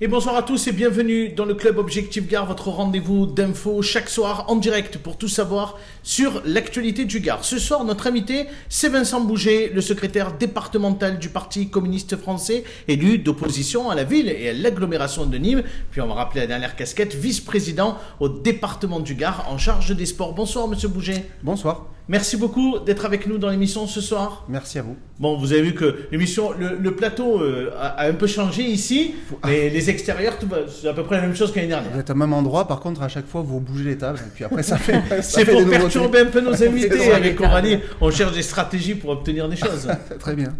Et bonsoir à tous et bienvenue dans le club Objectif Gare, votre rendez-vous d'infos chaque soir en direct pour tout savoir sur l'actualité du Gard. Ce soir, notre invité, c'est Vincent Bouget, le secrétaire départemental du Parti communiste français, élu d'opposition à la ville et à l'agglomération de Nîmes. Puis on va rappeler la dernière casquette, vice-président au département du Gard en charge des sports. Bonsoir, monsieur Bouget. Bonsoir. Merci beaucoup d'être avec nous dans l'émission ce soir. Merci à vous. Bon, vous avez vu que l'émission, le, plateau euh, a, un peu changé ici, mais les extérieurs, c'est à peu près la même chose qu'année dernière. Vous êtes au même endroit, par contre, à chaque fois, vous bougez les tables, et puis après, ça fait. c'est pour perturber un peu nos invités avec Coralie. On cherche des stratégies pour obtenir des choses. Très bien.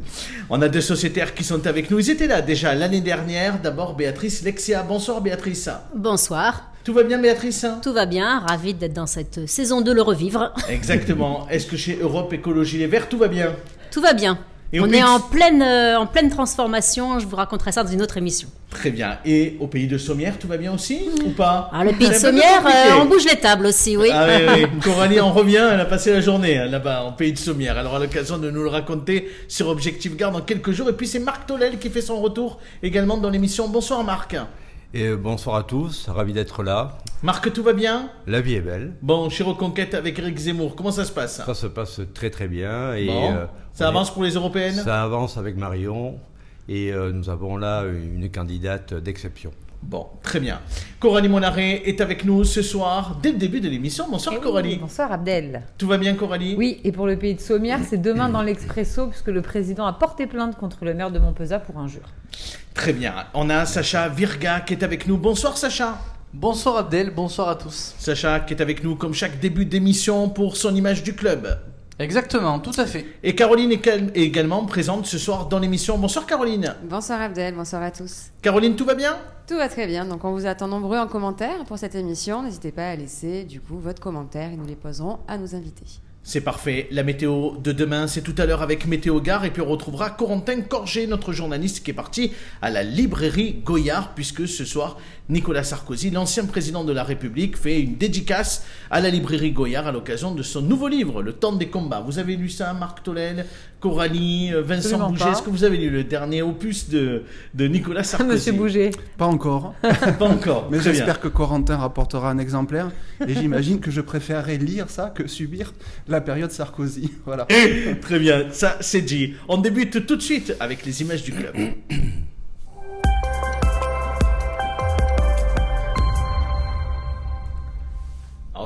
On a deux sociétaires qui sont avec nous. Ils étaient là déjà l'année dernière. D'abord, Béatrice Lexia. Bonsoir, Béatrice. Bonsoir. Tout va bien, Béatrice? Tout va bien, ravi d'être dans cette saison de le revivre. Exactement. Est-ce que chez Europe Écologie Les Verts, tout va bien? Tout va bien. On est en pleine, euh, en pleine transformation, je vous raconterai ça dans une autre émission. Très bien. Et au pays de Sommière, tout va bien aussi ou pas? Ah, Le pays de Sommière, euh, on bouge les tables aussi, oui. Ah, oui, oui. Coralie en revient, elle a passé la journée hein, là-bas, au pays de Sommière. Elle aura l'occasion de nous le raconter sur Objectif Garde dans quelques jours. Et puis c'est Marc Tolel qui fait son retour également dans l'émission. Bonsoir Marc. Et bonsoir à tous, ravi d'être là. Marc, tout va bien? La vie est belle. Bon, chez Reconquête avec Eric Zemmour, comment ça se passe? Ça se passe très très bien. Et euh, ça avance pour les européennes? Ça avance avec Marion. Et euh, nous avons là une candidate d'exception. Bon, très bien. Coralie Monaret est avec nous ce soir, dès le début de l'émission. Bonsoir eh Coralie. bonsoir Abdel. Tout va bien Coralie? Oui, et pour le pays de Sommières, c'est demain dans l'Expresso, puisque le président a porté plainte contre le maire de Montpezat pour injure. Très bien. On a Sacha Virga qui est avec nous. Bonsoir Sacha. Bonsoir Abdel, bonsoir à tous. Sacha qui est avec nous comme chaque début d'émission pour son image du club. Exactement, tout à fait. Et Caroline est également présente ce soir dans l'émission. Bonsoir Caroline. Bonsoir Abdel, bonsoir à tous. Caroline, tout va bien? Tout va très bien. Donc on vous attend nombreux en commentaire pour cette émission. N'hésitez pas à laisser du coup votre commentaire et nous les poserons à nos invités. C'est parfait. La météo de demain, c'est tout à l'heure avec Météo Gare. Et puis on retrouvera Corentin Corgé, notre journaliste qui est parti à la librairie Goyard, puisque ce soir, Nicolas Sarkozy, l'ancien président de la République, fait une dédicace à la librairie Goyard à l'occasion de son nouveau livre, Le temps des combats. Vous avez lu ça, Marc Tolel, Coralie, euh, Vincent Bouget? Est-ce que vous avez lu le dernier opus de, de Nicolas Sarkozy? Monsieur Bouget. Pas encore. Pas encore. Mais j'espère que Corentin rapportera un exemplaire. Et j'imagine que je préférerais lire ça que subir la période Sarkozy. Voilà. Très bien, ça c'est dit. On débute tout de suite avec les images du club.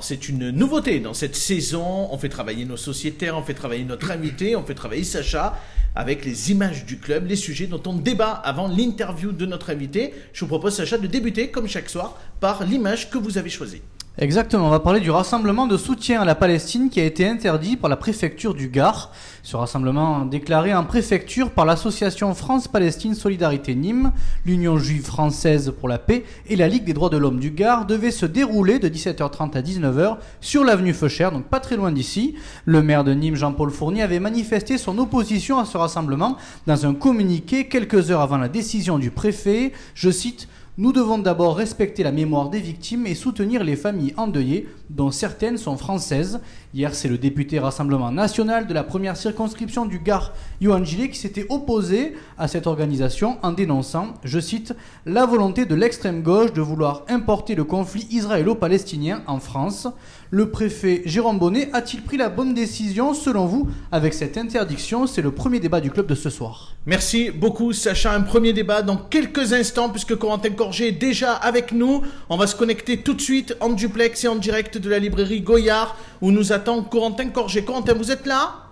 C'est une nouveauté dans cette saison. On fait travailler nos sociétaires, on fait travailler notre invité, on fait travailler Sacha avec les images du club, les sujets dont on débat avant l'interview de notre invité. Je vous propose Sacha de débuter comme chaque soir par l'image que vous avez choisie. Exactement, on va parler du rassemblement de soutien à la Palestine qui a été interdit par la préfecture du Gard. Ce rassemblement déclaré en préfecture par l'association France-Palestine Solidarité Nîmes, l'Union juive française pour la paix et la Ligue des droits de l'homme du Gard devait se dérouler de 17h30 à 19h sur l'avenue Feuchère, donc pas très loin d'ici. Le maire de Nîmes, Jean-Paul Fournier, avait manifesté son opposition à ce rassemblement dans un communiqué quelques heures avant la décision du préfet. Je cite nous devons d'abord respecter la mémoire des victimes et soutenir les familles endeuillées, dont certaines sont françaises. Hier, c'est le député Rassemblement National de la première circonscription du Gard, Johan Gillet, qui s'était opposé à cette organisation en dénonçant, je cite, la volonté de l'extrême gauche de vouloir importer le conflit israélo-palestinien en France. Le préfet Jérôme Bonnet a-t-il pris la bonne décision selon vous avec cette interdiction? C'est le premier débat du club de ce soir. Merci beaucoup Sacha. Un premier débat dans quelques instants puisque Corentin Corgé est déjà avec nous. On va se connecter tout de suite en duplex et en direct de la librairie Goyard où nous attend Corentin Corgé. Corentin, vous êtes là?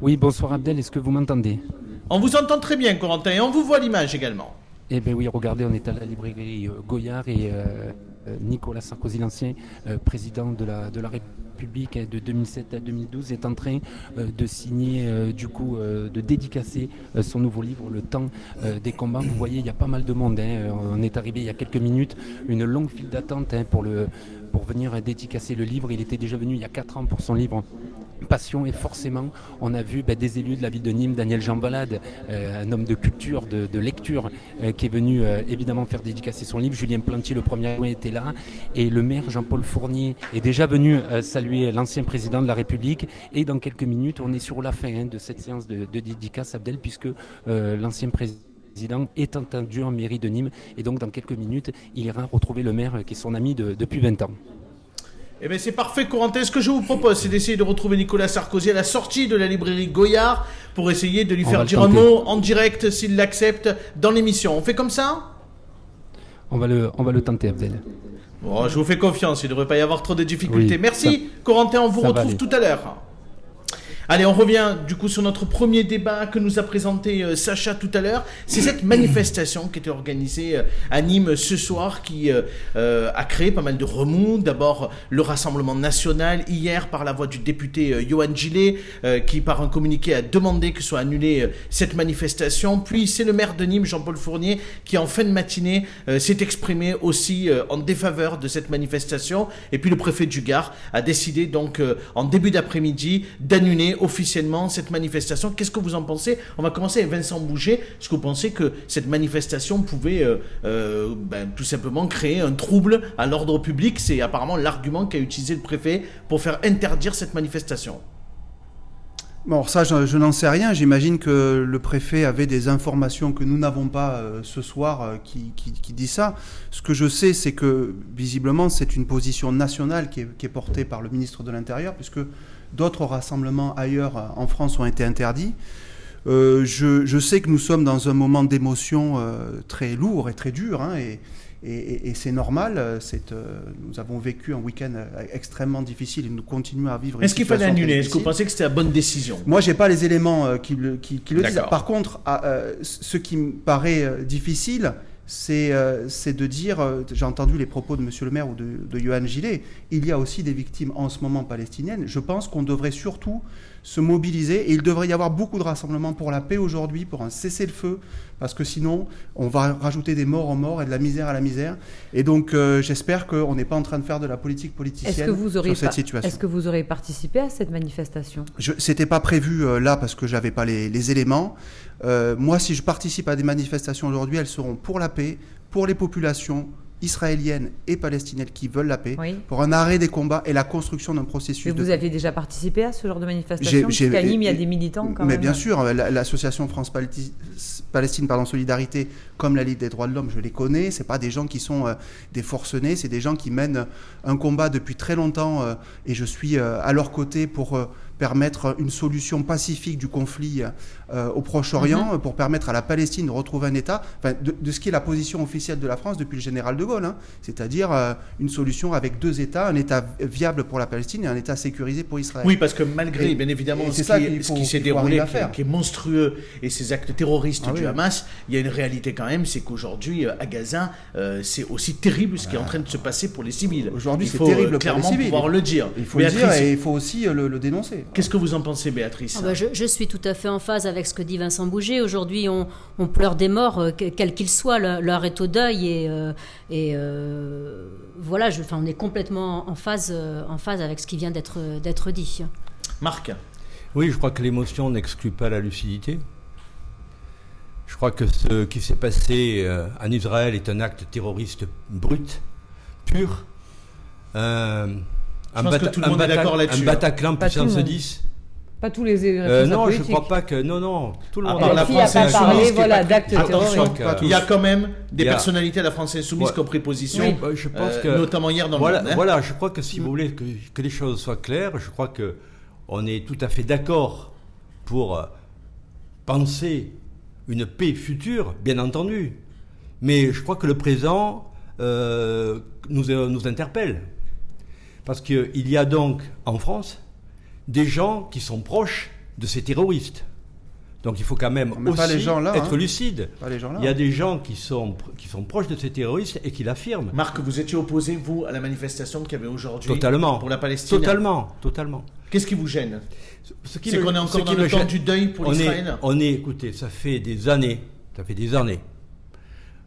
Oui, bonsoir Abdel, est-ce que vous m'entendez? On vous entend très bien Corentin et on vous voit l'image également. Eh bien oui, regardez, on est à la librairie euh, Goyard et... Euh, euh, Nicolas Sarkozy, l'ancien euh, président de la, de la République hein, de 2007 à 2012, est en train euh, de signer, du coup, de dédicacer son nouveau livre, Le temps des combats. Vous voyez, il y a pas mal de monde. Hein. On est arrivé il y a quelques minutes, une longue file d'attente hein, pour, le, pour venir dédicacer le livre. Il était déjà venu il y a 4 ans pour son livre passion et forcément on a vu bah, des élus de la ville de Nîmes, Daniel Jean Balade, euh, un homme de culture, de, lecture, euh, qui est venu euh, évidemment faire dédicacer son livre. Julien Plantier, le premier était là, et le maire Jean-Paul Fournier est déjà venu saluer l'ancien président de la République. Et dans quelques minutes, on est sur la fin hein, de cette séance de, de dédicace, Abdel, puisque l'ancien président président est entendu en mairie de Nîmes et donc dans quelques minutes, il ira retrouver le maire qui est son ami depuis 20 ans. Eh bien, c'est parfait, Corentin. Ce que je vous propose, c'est d'essayer de retrouver Nicolas Sarkozy à la sortie de la librairie Goyard pour essayer de lui faire dire un mot en direct s'il l'accepte dans l'émission. On fait comme ça? On va, le, on va le tenter, Abdel. Bon, je vous fais confiance, il ne devrait pas y avoir trop de difficultés. Merci, Corentin, on vous retrouve tout à l'heure. Allez, on revient du coup sur notre premier débat que nous a présenté euh, Sacha tout à l'heure. C'est cette manifestation qui était organisée euh, à Nîmes ce soir qui euh, a créé pas mal de remous. D'abord le Rassemblement national hier par la voix du député Johan Gillet qui par un communiqué a demandé que soit annulée cette manifestation. Puis c'est le maire de Nîmes, Jean-Paul Fournier, qui en fin de matinée s'est exprimé aussi en défaveur de cette manifestation. Et puis le préfet du Gard a décidé donc en début d'après-midi d'annuler officiellement cette manifestation. Qu'est-ce que vous en pensez? On va commencer avec Vincent Boucher. Est-ce que vous pensez que cette manifestation pouvait euh, euh, ben, tout simplement créer un trouble à l'ordre public? C'est apparemment l'argument qu'a utilisé le préfet pour faire interdire cette manifestation. Bon, ça, je, n'en sais rien. J'imagine que le préfet avait des informations que nous n'avons pas euh, ce soir qui, qui, dit ça. Ce que je sais, c'est que visiblement, c'est une position nationale qui est, portée par le ministre de l'Intérieur, puisque D'autres rassemblements ailleurs euh, en France ont été interdits. Euh, je, sais que nous sommes dans un moment d'émotion euh, très lourd et très dur, hein, c'est normal. nous avons vécu un week-end extrêmement difficile et nous continuons à vivre. Est-ce qu'il fallait annuler? Est-ce que vous pensez que c'était la bonne décision? Moi, j'ai pas les éléments qui, le disent. Par contre, ce qui me paraît difficile, euh, c'est de dire, euh, j'ai entendu les propos de M. le maire ou de, de Johan Gillet, il y a aussi des victimes en ce moment palestiniennes. Je pense qu'on devrait surtout se mobiliser et il devrait y avoir beaucoup de rassemblements pour la paix aujourd'hui, pour un cessez-le-feu, parce que sinon on va rajouter des morts en morts et de la misère à la misère. Et donc euh, j'espère qu'on n'est pas en train de faire de la politique politicienne que vous sur cette situation. Est-ce que vous aurez participé à cette manifestation? C'était pas prévu là parce que j'avais pas les, les éléments. Euh, moi, si je participe à des manifestations aujourd'hui, elles seront pour la paix, pour les populations israéliennes et palestiniennes qui veulent la paix, pour un arrêt des combats et la construction d'un processus. Mais vous aviez déjà participé à ce genre de manifestation Parce qu'à Nîmes, il y a des militants quand mais bien sûr, l'association France-Palestine pardon, Solidarité, comme la Ligue des droits de l'homme, je les connais. C'est pas des gens qui sont euh, des forcenés, c'est des gens qui mènent un combat depuis très longtemps euh, et je suis à leur côté pour permettre une solution pacifique du conflit euh, au Proche-Orient, mhm. pour permettre à la Palestine de retrouver un État, de, ce qui est la position officielle de la France depuis le général de Gaulle, hein. c'est-à-dire euh, une solution avec deux États, un État viable pour la Palestine et un État sécurisé pour Israël. Oui, parce que malgré, bien évidemment, ce, qui, s'est déroulé, qui, est monstrueux, et ces actes terroristes ah du Hamas, il y a une réalité quand même, c'est qu'aujourd'hui, euh, à Gaza, c'est aussi terrible ce qui est en train de se passer pour les civils. Aujourd'hui, c'est terrible clairement pour les civils. pouvoir le dire. Il faut le dire et il faut aussi le dénoncer. Qu'est-ce que vous en pensez, Béatrice? Ah bah, je, suis tout à fait en phase avec ce que dit Vincent Bouger. Aujourd'hui, on, pleure des morts, euh, quels qu'ils soient. Leur est au deuil et, euh, et euh, voilà, je, on est complètement en phase, en phase avec ce qui vient d'être dit. Marc Oui, je crois que l'émotion n'exclut pas la lucidité. Je crois que ce qui s'est passé en Israël est un acte terroriste brut, pur. Je pense que tout le monde est d'accord là-dessus. Un Bataclan puissance 10. Pas tous les euh, Non, je ne crois pas que. Non, non. Tout le monde. Ah, la France a pas parlé, voilà, d'actes terroristes. Il y a quand même des personnalités à la France insoumise qui ont pris position, oui. Euh, je pense que, notamment hier dans voilà, le monde. Hein. Voilà, je crois que si vous voulez que, que, les choses soient claires, je crois que on est tout à fait d'accord pour euh, penser une paix future, bien entendu. Mais je crois que le présent euh, nous, nous interpelle. Parce qu'il y a donc en France des gens qui sont proches de ces terroristes. Donc il faut quand même aussi les gens là, être hein. lucide. il y a des gens qui sont, qui sont proches de ces terroristes et qui l'affirment. Marc, vous étiez opposé, vous, à la manifestation qu'il y avait aujourd'hui Totalement. pour la Palestine Totalement, totalement. Qu'est-ce qui vous gêne? C'est qu'on est encore dans le temps du deuil pour Israël? On est, écoutez, ça fait des années, ça fait des années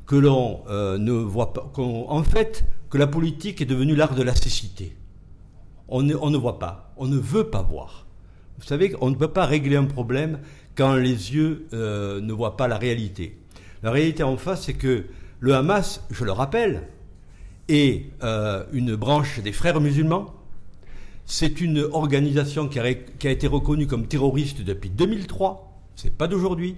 que l'on euh, ne voit pas, en fait, que la politique est devenue l'art de la cécité on ne, voit pas, on ne veut pas voir. Vous savez qu'on ne peut pas régler un problème quand les yeux euh, ne voient pas la réalité. La réalité en face, c'est que le Hamas, je le rappelle, est euh, une branche des frères musulmans. C'est une organisation qui a, été reconnue comme terroriste depuis 2003. C'est pas d'aujourd'hui.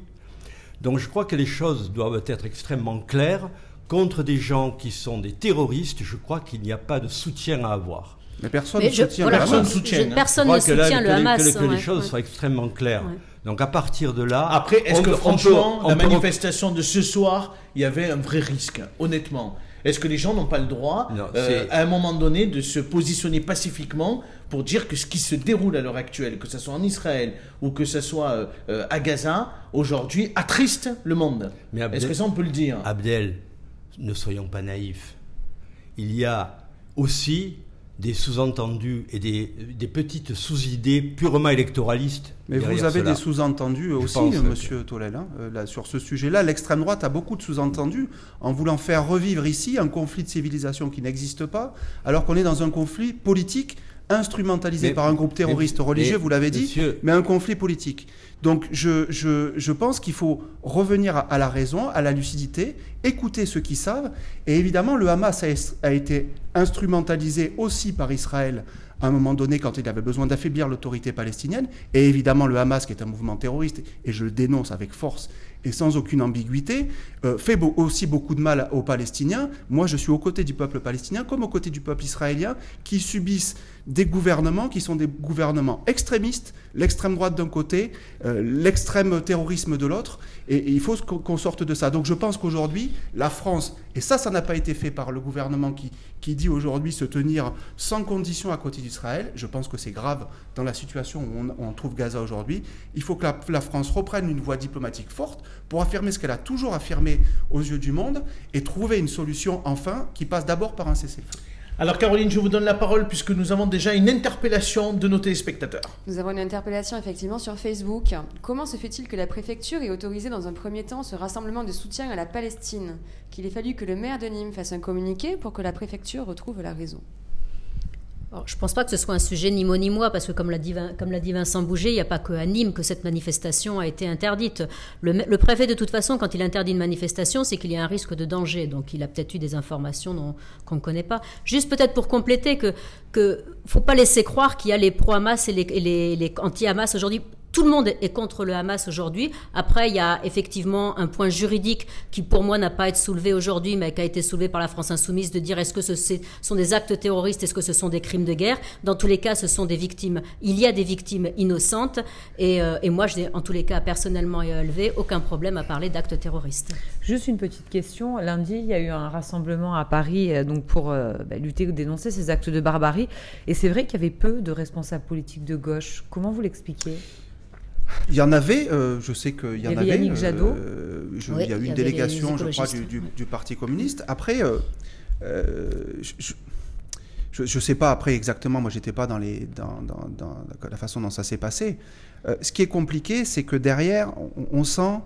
Donc je crois que les choses doivent être extrêmement claires. Contre des gens qui sont des terroristes, je crois qu'il n'y a pas de soutien à avoir. Mais personne ne soutient voilà, le personne Hamas. je- hein. personne Je ne que soutient que le les- Hamas. Que, les- que les choses ouais. soient extrêmement claires. Ouais. Donc à partir de là. Après, est-ce que franchement, peut- la peut- manifestation de ce soir, il y avait un vrai risque, honnêtement Est-ce que les gens n'ont pas le droit, Non, euh, à un moment donné, de se positionner pacifiquement pour dire que ce qui se déroule à l'heure actuelle, que ce soit en Israël ou que ce soit euh, à Gaza, aujourd'hui, attriste le monde? Abdel- Est-ce que ça, on peut le dire? Abdel, ne soyons pas naïfs. Il y a aussi des sous-entendus et des, des petites sous-idées purement électoralistes. Mais vous avez cela. des sous-entendus aussi, monsieur Tolel, hein, euh, là, sur ce sujet-là. L'extrême droite a beaucoup de sous-entendus en voulant faire revivre ici un conflit de civilisation qui n'existe pas, alors qu'on est dans un conflit politique instrumentalisé Mais- par un groupe terroriste mais- religieux, mais, vous l'avez dit, monsieur- mais un conflit politique. Donc je, je, je pense qu'il faut revenir à, à la raison, à la lucidité, écouter ceux qui savent. Et évidemment, le Hamas a, a été instrumentalisé aussi par Israël à un moment donné quand il avait besoin d'affaiblir l'autorité palestinienne. Et évidemment, le Hamas, qui est un mouvement terroriste, et je le dénonce avec force et sans aucune ambiguïté, euh, fait aussi beaucoup de mal aux Palestiniens. Moi, je suis aux côtés du peuple palestinien comme aux côtés du peuple israélien qui subissent des gouvernements qui sont des gouvernements extrémistes, l'extrême droite d'un côté, euh, l'extrême terrorisme de l'autre, et, il faut qu'on sorte de ça. Donc je pense qu'aujourd'hui, la France, et ça, ça n'a pas été fait par le gouvernement qui, dit aujourd'hui se tenir sans condition à côté d'Israël, je pense que c'est grave dans la situation où on, trouve Gaza aujourd'hui. Il faut que la, la France reprenne une voie diplomatique forte pour affirmer ce qu'elle a toujours affirmé aux yeux du monde et trouver une solution enfin qui passe d'abord par un cessez-le-feu. Alors Caroline, je vous donne la parole puisque nous avons déjà une interpellation de nos téléspectateurs. Nous avons une interpellation effectivement sur Facebook. Comment se fait-il que la préfecture ait autorisé dans un premier temps ce rassemblement de soutien à la Palestine? Qu'il ait fallu que le maire de Nîmes fasse un communiqué pour que la préfecture retrouve la raison? Je ne pense pas que ce soit un sujet ni moi ni moi, parce que comme l'a dit, Vincent Bouget, il n'y a pas qu'à Nîmes que cette manifestation a été interdite. Le, préfet, de toute façon, quand il interdit une manifestation, c'est qu'il y a un risque de danger. Donc il a peut-être eu des informations qu'on ne connaît pas. Juste peut-être pour compléter que ne faut pas laisser croire qu'il y a les pro-Hamas et les, et les- les anti-Hamas aujourd'hui. Tout le monde est contre le Hamas aujourd'hui. Après, il y a effectivement un point juridique qui, pour moi, n'a pas à être soulevé aujourd'hui, mais qui a été soulevé par la France insoumise, de dire est-ce que ce sont des actes terroristes, est-ce que ce sont des crimes de guerre? Dans tous les cas, ce sont des victimes. Il y a des victimes innocentes. Et, euh, moi, je en tous les cas personnellement élevé aucun problème à parler d'actes terroristes. Juste une petite question. Lundi, il y a eu un rassemblement à Paris euh, donc pour euh, bah, lutter ou dénoncer ces actes de barbarie. Et c'est vrai qu'il y avait peu de responsables politiques de gauche. Comment vous l'expliquez? Il y en avait, euh, je sais qu'il y en avait. Yannick Jadot. euh, je- Oui, il y a eu une délégation, je crois, du, Parti communiste. Après, euh, euh, je ne sais pas après exactement, moi j'étais pas dans, les, dans, dans- dans la façon dont ça s'est passé. Euh, ce qui est compliqué, c'est que derrière, on, on sent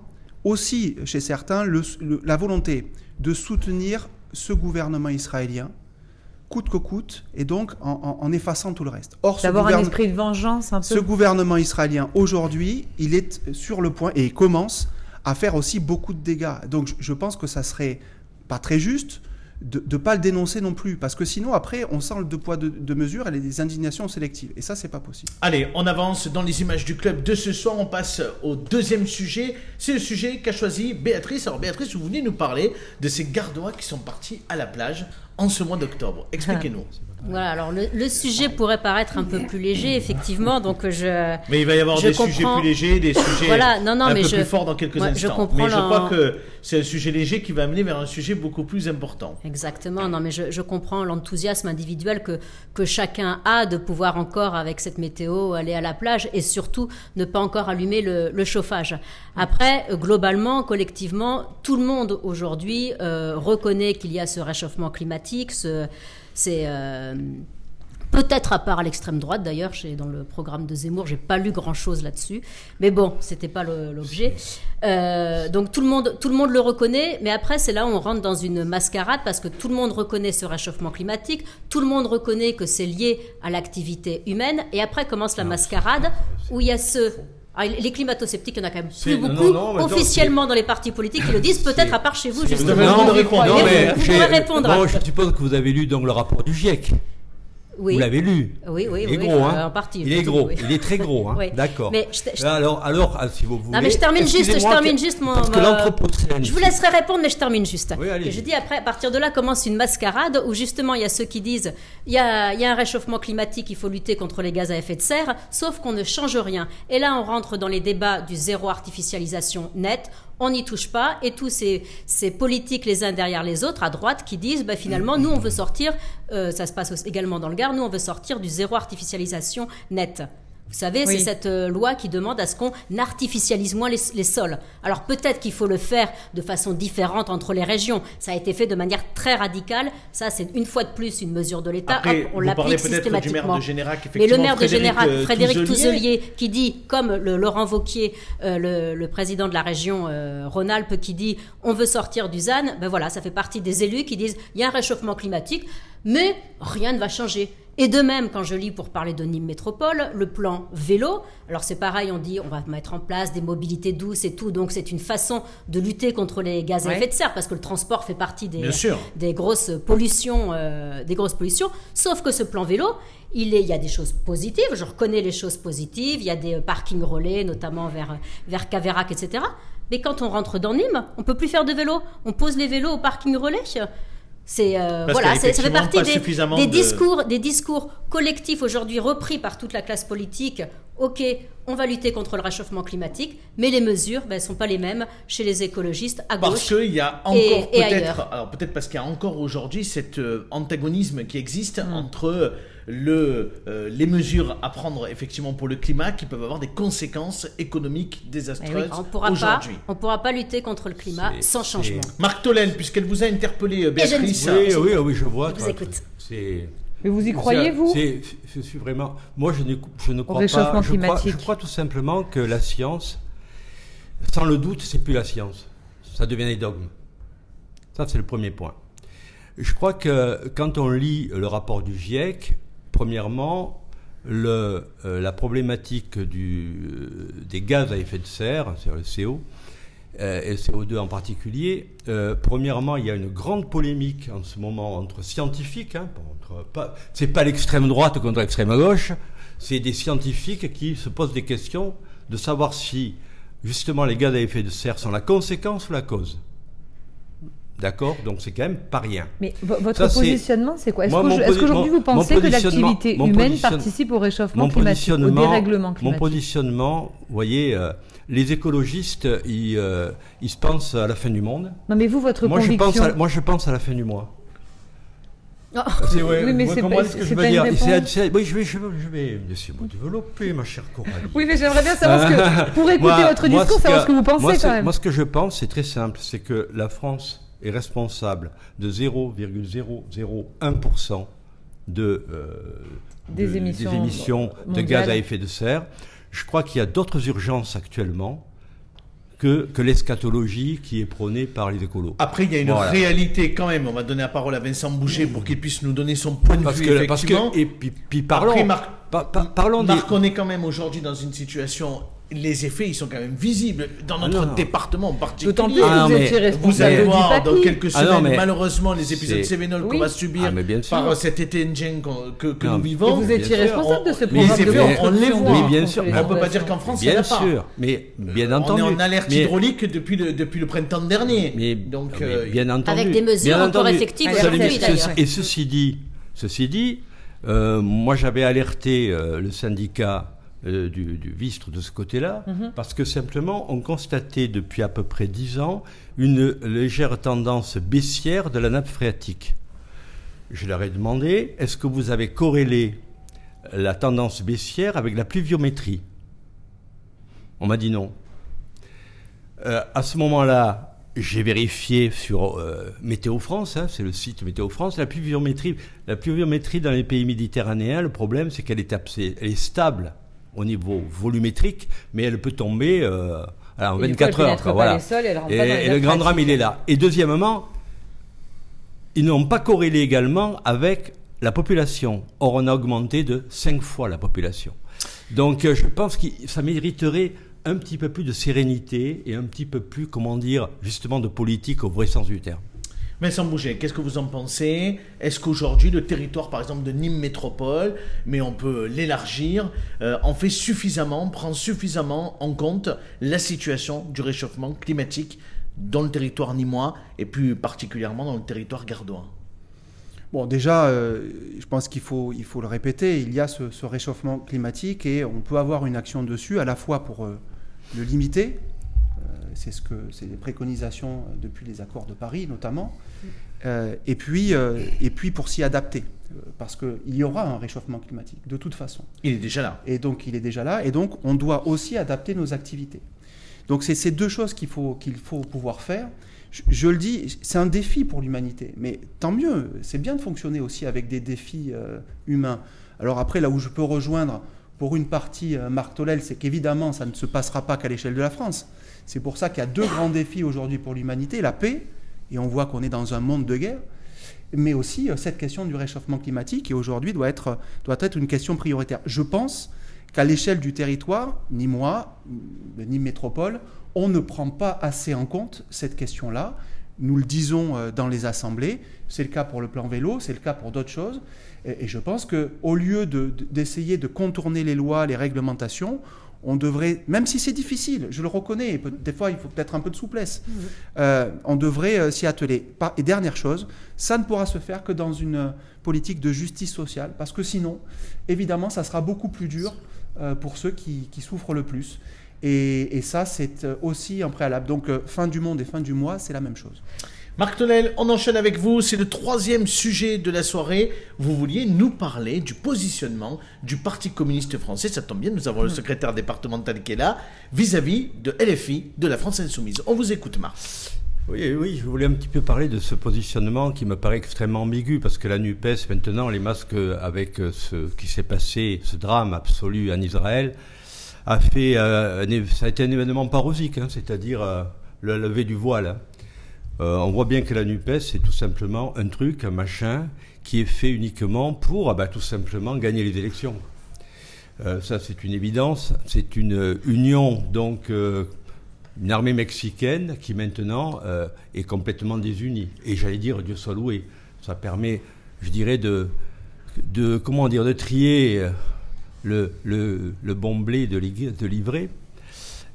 aussi chez certains le- le- la volonté de soutenir ce gouvernement israélien coûte que coûte, et donc en, effaçant tout le reste. Or, ce D'avoir un gouverne- esprit de vengeance un ce peu gouvernement israélien, aujourd'hui, il est sur le point, et il commence à faire aussi beaucoup de dégâts. Donc je- je pense que ça serait pas très juste de ne pas le dénoncer non plus, parce que sinon, après, on sent le deux poids, deux, deux mesures et les indignations sélectives. Et ça, c'est pas possible. Allez, on avance dans les images du club de ce soir. On passe au deuxième sujet. C'est le sujet qu'a choisi Béatrice. Alors Béatrice, vous venez nous parler de ces gardois qui sont partis à la plage en ce mois d'octobre. Expliquez-nous. Voilà, alors le, le sujet pourrait paraître un peu plus léger, effectivement, donc je... Mais il va y avoir des sujets plus légers, des sujets Voilà, non, non, un mais peu je- plus forts dans quelques moi, je instants. comprends mais je crois que c'est un sujet léger qui va amener vers un sujet beaucoup plus important. Exactement, non mais je, je comprends l'enthousiasme individuel que, que chacun a de pouvoir encore avec cette météo aller à la plage et surtout ne pas encore allumer le, le chauffage. Après, euh, globalement, collectivement, tout le monde aujourd'hui euh, reconnaît qu'il y a ce réchauffement climatique, ce, c'est... euh, Peut-être à part l'extrême droite, d'ailleurs, dans le programme de Zemmour, j'ai pas lu grand-chose là-dessus. Mais bon, c'était pas l'objet. Euh, donc tout le monde, tout le monde le reconnaît, mais après c'est là où on rentre dans une mascarade parce que tout le monde reconnaît ce réchauffement climatique, tout le monde reconnaît que c'est lié à l'activité humaine, et après commence la mascarade où il y a ce ah, les climato-sceptiques, il y en a quand même plus beaucoup non, officiellement dans les partis politiques qui le disent, peut-être à part chez vous, justement. Non, mais vous, vous pourrez répondre. bon, je suppose que vous avez lu donc le rapport du GIEC. Oui. Vous l'avez lu Oui, oui, Il est oui, gros, hein en partie. Il est gros, il est très gros, hein Oui. D'accord. Alors, alors, ah, si vous voulez. Non, mais je termine juste, je termine juste mon. Parce que l'anthropocène. Je vous laisserai répondre, mais je termine juste. Oui, allez-y. Et je dis après, à partir de là commence une mascarade où justement il y a ceux qui disent il y a, il y a un réchauffement climatique, il faut lutter contre les gaz à effet de serre, sauf qu'on ne change rien. Et là, on rentre dans les débats du zéro artificialisation net. On n'y touche pas, et tous ces, ces politiques les uns derrière les autres à droite qui disent bah, finalement nous on veut sortir, euh, ça se passe également dans le Gard, nous on veut sortir du zéro artificialisation net. Vous savez, Oui. c'est cette euh, loi qui demande à ce qu'on artificialise moins les, les sols. Alors peut-être qu'il faut le faire de façon différente entre les régions. Ça a été fait de manière très radicale. Ça, c'est une fois de plus une mesure de l'État. Après, Hop, on l'applique peut-être du maire systématiquement. de Générac, Mais le maire de Frédéric, Générac, euh, Frédéric Touzelier. Touzelier, qui dit, comme le Laurent Vauquier, euh, le, le président de la région euh, Rhône-Alpes, qui dit on veut sortir du ZAN, ben voilà, ça fait partie des élus qui disent il y a un réchauffement climatique, mais rien ne va changer. Et de même, quand je lis pour parler de Nîmes Métropole, le plan vélo, alors c'est pareil, on dit on va mettre en place des mobilités douces et tout, donc c'est une façon de lutter contre les gaz à Ouais. effet de serre, parce que le transport fait partie des, grosses pollutions, euh, des grosses pollutions. Sauf que ce plan vélo, il, est, il y a des choses positives. Je reconnais les choses positives. Il y a des euh, parkings relais, notamment vers vers Caverac, etc. Mais quand on rentre dans Nîmes, on peut plus faire de vélo. On pose les vélos au parking relais. C'est euh, Parce voilà, ça fait partie des, suffisamment des de- discours, des discours collectifs aujourd'hui repris par toute la classe politique. Ok, on va lutter contre le réchauffement climatique, mais les mesures, ben, sont pas les mêmes chez les écologistes à Parce gauche. qu'il y a encore peut-être, alors peut-être parce qu'il y a encore aujourd'hui cet euh, antagonisme qui existe Mm. entre le, euh, les mesures à prendre effectivement pour le climat qui peuvent avoir des conséquences économiques désastreuses On pourra pas, aujourd'hui. on pourra pas lutter contre le climat sans changement. Marc Tolène, puisqu'elle vous a interpellé, euh, ne Béatrice. Oui, oui, oui, je vois. Je vous écoute. C'est. Mais vous y croyez, vous c'est- Je suis vraiment. Moi, je ne, je ne crois pas. Je crois, climatique. je crois tout simplement que la science, sans le doute, c'est plus la science. Ça devient des dogmes. Ça, c'est le premier point. Je crois que quand on lit le rapport du GIEC, premièrement, euh, la problématique euh, des gaz à effet de serre, c'est le CO, euh, et le CO2 en particulier. Euh, premièrement, il y a une grande polémique en ce moment entre scientifiques. Hein, c'est pas l'extrême droite contre l'extrême gauche. C'est des scientifiques qui se posent des questions de savoir si justement les gaz à effet de serre sont la conséquence ou la cause. D'accord Donc c'est quand même pas rien. Mais vo- votre Ça, positionnement, c'est quoi? Est-ce mon qu'aujourd'hui mon- vous pensez mon que positionnement- l'activité mon humaine participe au réchauffement Mon climatique, au dérèglement mon climatique? positionnement, vous voyez, euh, les écologistes, ils, euh, ils se pensent à la fin du monde. Non, mais vous, votre Moi je, conviction. pense à, moi, je pense à la fin du mois. Oh. C'est- ouais, Oui, mais c'est pas- ce que je veux dire? Oui, je vais, je vais, je vais laissez-moi développer, ma chère Coralie. Oui, mais j'aimerais bien savoir ce que. Pour écouter Moi- votre moi, discours, savoir ce que vous pensez moi, quand même. Moi, ce que je pense, c'est très simple, c'est que la France est responsable de 0,001% de, euh, Des de- émissions émissions de gaz à effet de serre. Je crois qu'il y a d'autres urgences actuellement que, que l'eschatologie qui est prônée par les écolos. Après, il y a une Voilà. réalité quand même. On va donner la parole à Vincent Boucher pour qu'il puisse nous donner son point de Parce vue, que, parce que, effectivement. et puis, puis parlons, Après, Marc, par- par- parlons des, Marc, on est quand même aujourd'hui dans une situation. Les effets, ils sont quand même visibles dans notre Ah non, non. département en particulier. D'autant plus Ah, vous mais allez voir dans quelques Ah semaines, non, mais malheureusement, les épisodes Sévénol qu'on Oui. va subir Ah, bien par cet été indien qu'on- que, que nous vivons. vous étiez Bien sûr. responsable de ce Les programme de effets, on- on les voit. Mais bien sûr, les mais on peut pas dire qu'en France, il y en Bien a pas. sûr, mais bien on entendu. est en alerte mais, hydraulique depuis le, depuis le printemps dernier. mais, Donc, mais euh, bien entendu. Avec des mesures bien encore effectives aujourd'hui, d'ailleurs. Et ceci dit, ceci dit, euh, moi j'avais alerté euh, le syndicat euh, du, du Vistre de ce côté-là, Mhm. parce que simplement on constatait depuis à peu près dix ans une légère tendance baissière de la nappe phréatique. Je leur ai demandé, est-ce que vous avez corrélé la tendance baissière avec la pluviométrie? On m'a dit non. Euh, à ce moment-là, j'ai vérifié sur euh, Météo France, hein, c'est le site Météo France, la pluviométrie, la pluviométrie dans les pays méditerranéens, le problème c'est qu'elle est stable au niveau volumétrique, mais elle peut tomber euh, alors, en Et du coup, elle 24 heures. quoi, voilà. sols, et le grand drame, il est là. Et deuxièmement, ils n'ont pas corrélé également avec la population. Or, on a augmenté de 5 fois la population. Donc, euh, je pense que ça mériterait un petit peu plus de sérénité et un petit peu plus, comment dire, justement de politique au vrai sens du terme. Vincent Bouget, qu'est-ce que vous en pensez? Est-ce qu'aujourd'hui, le territoire, par exemple, de Nîmes Métropole, mais on peut l'élargir, euh, en fait suffisamment, prend suffisamment en compte la situation du réchauffement climatique dans le territoire nîmois et plus particulièrement dans le territoire gardois? Bon, déjà, euh, je pense qu'il faut, il faut le répéter, il y a ce, réchauffement climatique et on peut avoir une action dessus, à la fois pour euh, le limiter, c'est ce que c'est les préconisations depuis les accords de Paris notamment, et, puis, euh, et puis pour s'y adapter, euh, parce qu'il y aura un réchauffement climatique, de toute façon. Il est déjà là. Et donc il est déjà là, et donc on doit aussi adapter nos activités. Donc c'est ces deux choses qu'il faut, qu'il faut pouvoir faire. Je, le dis, c'est un défi pour l'humanité, mais tant mieux, c'est bien de fonctionner aussi avec des défis humains. Alors après, là où je peux rejoindre pour une partie Marc Tolel, c'est qu'évidemment, ça ne se passera pas qu'à l'échelle de la France. C'est pour ça qu'il y a deux grands défis aujourd'hui pour l'humanité, la paix et on voit qu'on est dans un monde de guerre, mais aussi euh, cette question du réchauffement climatique, qui aujourd'hui doit être, doit être une question prioritaire. Je pense qu'à l'échelle du territoire, ni moi, ni métropole, on ne prend pas assez en compte cette question-là. Nous le disons euh, dans les assemblées, c'est le cas pour le plan vélo, c'est le cas pour d'autres choses. Et, je pense qu'au lieu d'essayer de contourner les lois, les réglementations, on devrait, même si c'est difficile, je le reconnais, des fois il faut peut-être un peu de souplesse, mmh. euh, on devrait euh, s'y atteler. Et dernière chose, ça ne pourra se faire que dans une politique de justice sociale, parce que sinon, évidemment, ça sera beaucoup plus dur euh, pour ceux qui, souffrent le plus. et ça, c'est aussi un préalable. Donc, fin du monde et fin du mois, c'est la même chose. Marc Tonnel, on enchaîne avec vous. C'est le troisième sujet de la soirée. Vous vouliez nous parler du positionnement du Parti communiste français. Ça tombe bien, nous avons le secrétaire départemental qui est là, vis-à-vis de LFI, de la France Insoumise. On vous écoute, Marc. Oui, oui, je voulais un petit peu parler de ce positionnement qui me paraît extrêmement ambigu, parce que la NUPES, maintenant, les masques avec ce qui s'est passé, ce drame absolu en Israël, a fait, euh, ça a été un événement parosique, hein, c'est-à-dire euh, le lever du voile. Hein. Euh, on voit bien que la NUPES, c'est tout simplement un truc, un machin, qui est fait uniquement pour ah bah, tout simplement gagner les élections. Euh, ça, c'est une évidence. C'est une union, donc, euh, une armée mexicaine qui maintenant est complètement désunie. Et j'allais dire, Dieu soit loué. Ça permet, je dirais, de, comment dire, de trier le, le, bon blé de, de livrer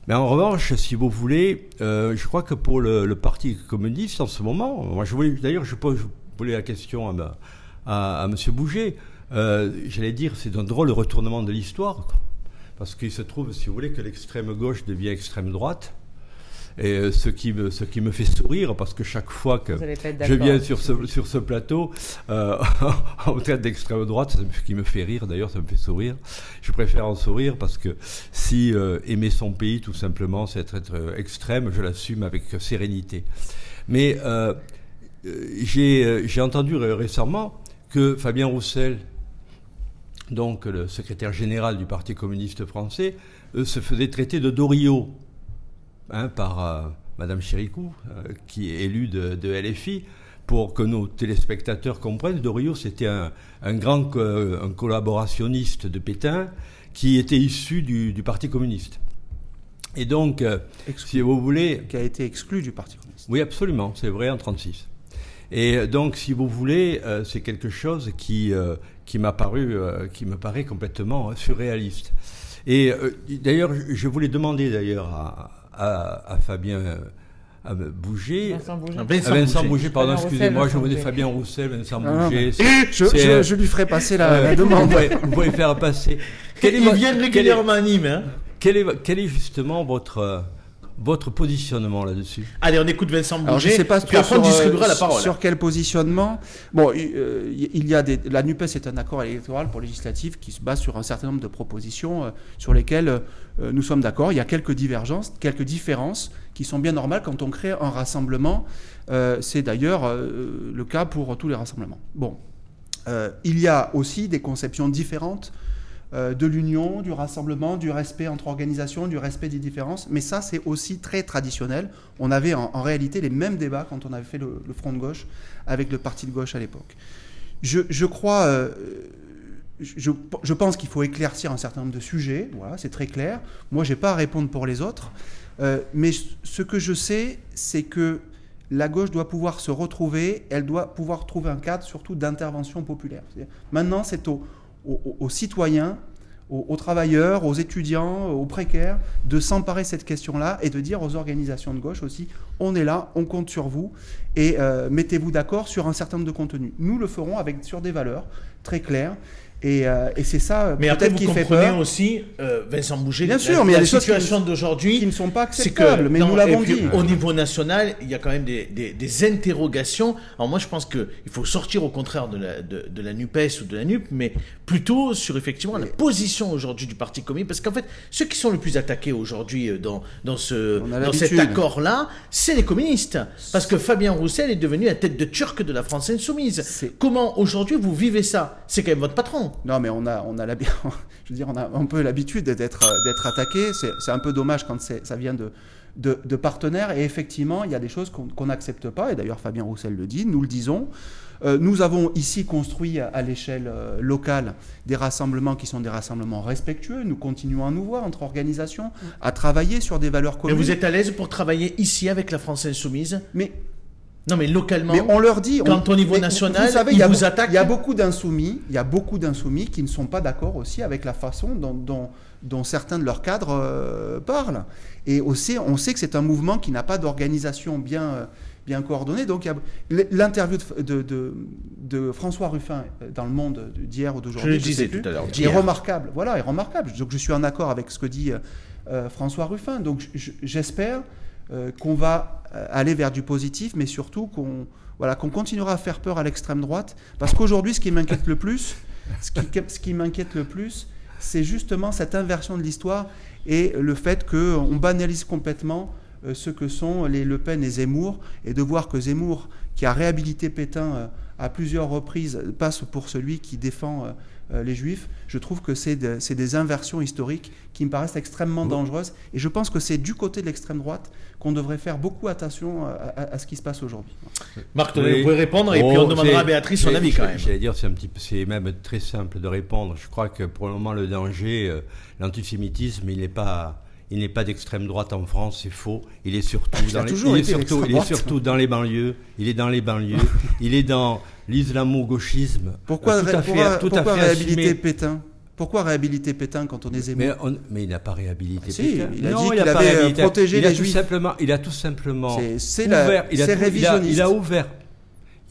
mais en revanche, si vous voulez, euh, je crois que pour le, Parti communiste en ce moment, moi je voulais, d'ailleurs, je pose la question à, à, M. Bouget, euh, j'allais dire, c'est un drôle de retournement de l'histoire, parce qu'il se trouve, si vous voulez, que l'extrême gauche devient extrême droite. Et euh, ce qui, me, ce qui me fait sourire, parce que chaque fois que je viens sur ce, sur ce plateau, euh, en traite d'extrême droite, ce qui me fait rire d'ailleurs, ça me fait sourire. Je préfère en sourire parce que si euh, aimer son pays, tout simplement, c'est être, être extrême, je l'assume avec sérénité. Mais euh, j'ai entendu récemment que Fabien Roussel, donc le secrétaire général du Parti communiste français, se faisait traiter de Dorio. Hein, par euh, Madame Chéricou, euh, qui est élue de, LFI, pour que nos téléspectateurs comprennent. Doriot, c'était un, grand un collaborationniste de Pétain qui était issu du, Parti communiste. Et donc, euh, si vous voulez... Qui a été exclu du Parti communiste. Oui, absolument, c'est vrai, en 1936. Et donc, si vous voulez, c'est quelque chose qui, qui m'a paru, qui me paraît complètement surréaliste. Et d'ailleurs, je voulais demander d'ailleurs à, à, Fabien à bouger. Vincent Bouger. Vincent, Bouger. pardon, excusez-moi, je vous dis Fabien Roussel, Vincent ah, Bouger. Je, je, lui ferai passer la, demande. vous, pouvez, faire passer. Quel est, Il vient régulièrement à Nîmes. Hein quel, est, quel est justement votre votre positionnement là-dessus Allez, on écoute Vincent Bouger. Alors, je sais pas puis après, on distribuera la parole. Sur quel positionnement Bon, euh, il y a des, la NUPES est un accord électoral pour législatif qui se base sur un certain nombre de propositions euh, sur lesquelles euh, nous sommes d'accord. Il y a quelques divergences, quelques différences qui sont bien normales quand on crée un rassemblement. C'est d'ailleurs le cas pour tous les rassemblements. Bon, il y a aussi des conceptions différentes euh, de l'union, du rassemblement, du respect entre organisations, du respect des différences. Mais ça, c'est aussi très traditionnel. On avait en, réalité les mêmes débats quand on avait fait le, Front de gauche avec le Parti de gauche à l'époque. Je, crois, euh, je, pense qu'il faut éclaircir un certain nombre de sujets. Voilà, c'est très clair. Moi, je n'ai pas à répondre pour les autres. Euh, mais ce que je sais, c'est que la gauche doit pouvoir se retrouver, elle doit pouvoir trouver un cadre surtout d'intervention populaire. Maintenant, c'est aux, aux- citoyens, aux, aux travailleurs, aux étudiants, aux précaires, de s'emparer de cette question-là et de dire aux organisations de gauche aussi, on est là, on compte sur vous et euh, mettez-vous d'accord sur un certain nombre de contenus. Nous le ferons avec, sur des valeurs très claires. Et, euh, et c'est ça euh, Mais après, vous qui fait comprenez peur, aussi, euh, Vincent Bouger, Bien la, sûr, mais il y a la des choses qui situation ne- d'aujourd'hui. qui ne sont pas acceptables, mais non, nous l'avons dit. Au niveau national, il y a quand même des, des- des interrogations. Alors moi, je pense qu'il faut sortir au contraire de la, de, de la NUPES ou de la NUP, mais plutôt sur effectivement la position aujourd'hui du Parti communiste. Parce qu'en fait, ceux qui sont le plus attaqués aujourd'hui euh, dans, dans, ce, dans cet accord-là, c'est les communistes. Parce que Fabien Roussel est devenu la tête de turc de la France insoumise. Comment aujourd'hui vous vivez ça? C'est quand même votre patron. Non, mais on a, on a l'habi- je veux dire, on a un peu l'habitude d'être, d'être attaqué. C'est, un peu dommage quand ça vient de, de, de partenaires. Et effectivement, il y a des choses qu'on, n'accepte pas. Et d'ailleurs, Fabien Roussel le dit, nous le disons. Euh, nous avons ici construit à, à l'échelle euh, locale des rassemblements qui sont des rassemblements respectueux. Nous continuons à nous voir entre organisations, à travailler sur des valeurs Mais communes. vous êtes à l'aise pour travailler ici avec la France insoumise? Mais Non, mais localement. Mais on leur dit. on- Quand au niveau national, vous savez, ils il y a vous attaquent. Il y a beaucoup d'insoumis. Il y a beaucoup d'insoumis qui ne sont pas d'accord aussi avec la façon dont, dont- dont certains de leurs cadres euh, parlent. Et aussi, on sait que c'est un mouvement qui n'a pas d'organisation bien. euh, bien coordonnée. Donc, l'interview de, de- de- de François Ruffin euh, dans le Monde d'hier ou Je d'aujourd'hui, le sais disais tout à l'heure. est remarquable. Voilà, est remarquable. Donc je suis en accord avec ce que dit euh, François Ruffin. Donc je- j'espère qu'on va euh, aller vers du positif, mais surtout qu'on voilà, continuera à faire peur à l'extrême droite. Parce qu'aujourd'hui, ce qui m'inquiète le plus, ce qui, ce qui m'inquiète le plus, c'est justement cette inversion de l'histoire et le fait qu'on banalise complètement euh, ce que sont les Le Pen et Zemmour, et de voir que Zemmour, qui a réhabilité Pétain euh, à plusieurs reprises, passe pour celui qui défend euh, euh, les Juifs, je trouve que c'est de- c'est des inversions historiques qui me paraissent extrêmement dangereuses, et je pense que c'est du côté de l'extrême droite qu'on devrait faire beaucoup attention à, à- à ce qui se passe aujourd'hui. Marc, Oui. vous pouvez répondre et puis on demandera à Béatrice son avis quand même. J'allais dire, c'est un petit peu, c'est même très simple de répondre. Je crois que pour le moment, le danger, euh, l'antisémitisme, il n'est pas, il n'est pas d'extrême droite en France, c'est faux. Il est surtout Il a dans les, il est été surtout, d'extrême il est droite. surtout dans les banlieues. Il est dans les banlieues. il est dans l'islamo-gauchisme. Pourquoi, tout à ré- fait, pourquoi- tout à pourquoi fait réhabiliter assumé. Pétain? Pourquoi réhabiliter Pétain quand on est Zemmour Mais, on- mais il n'a pas réhabilité Ah, si, Pétain. il a non, dit il qu'il avait, euh, protégé il a les tout Juifs. simplement, il a tout simplement C'est- c'est la- ouvert. il a c'est tout- il a- révisionniste. Il a ouvert.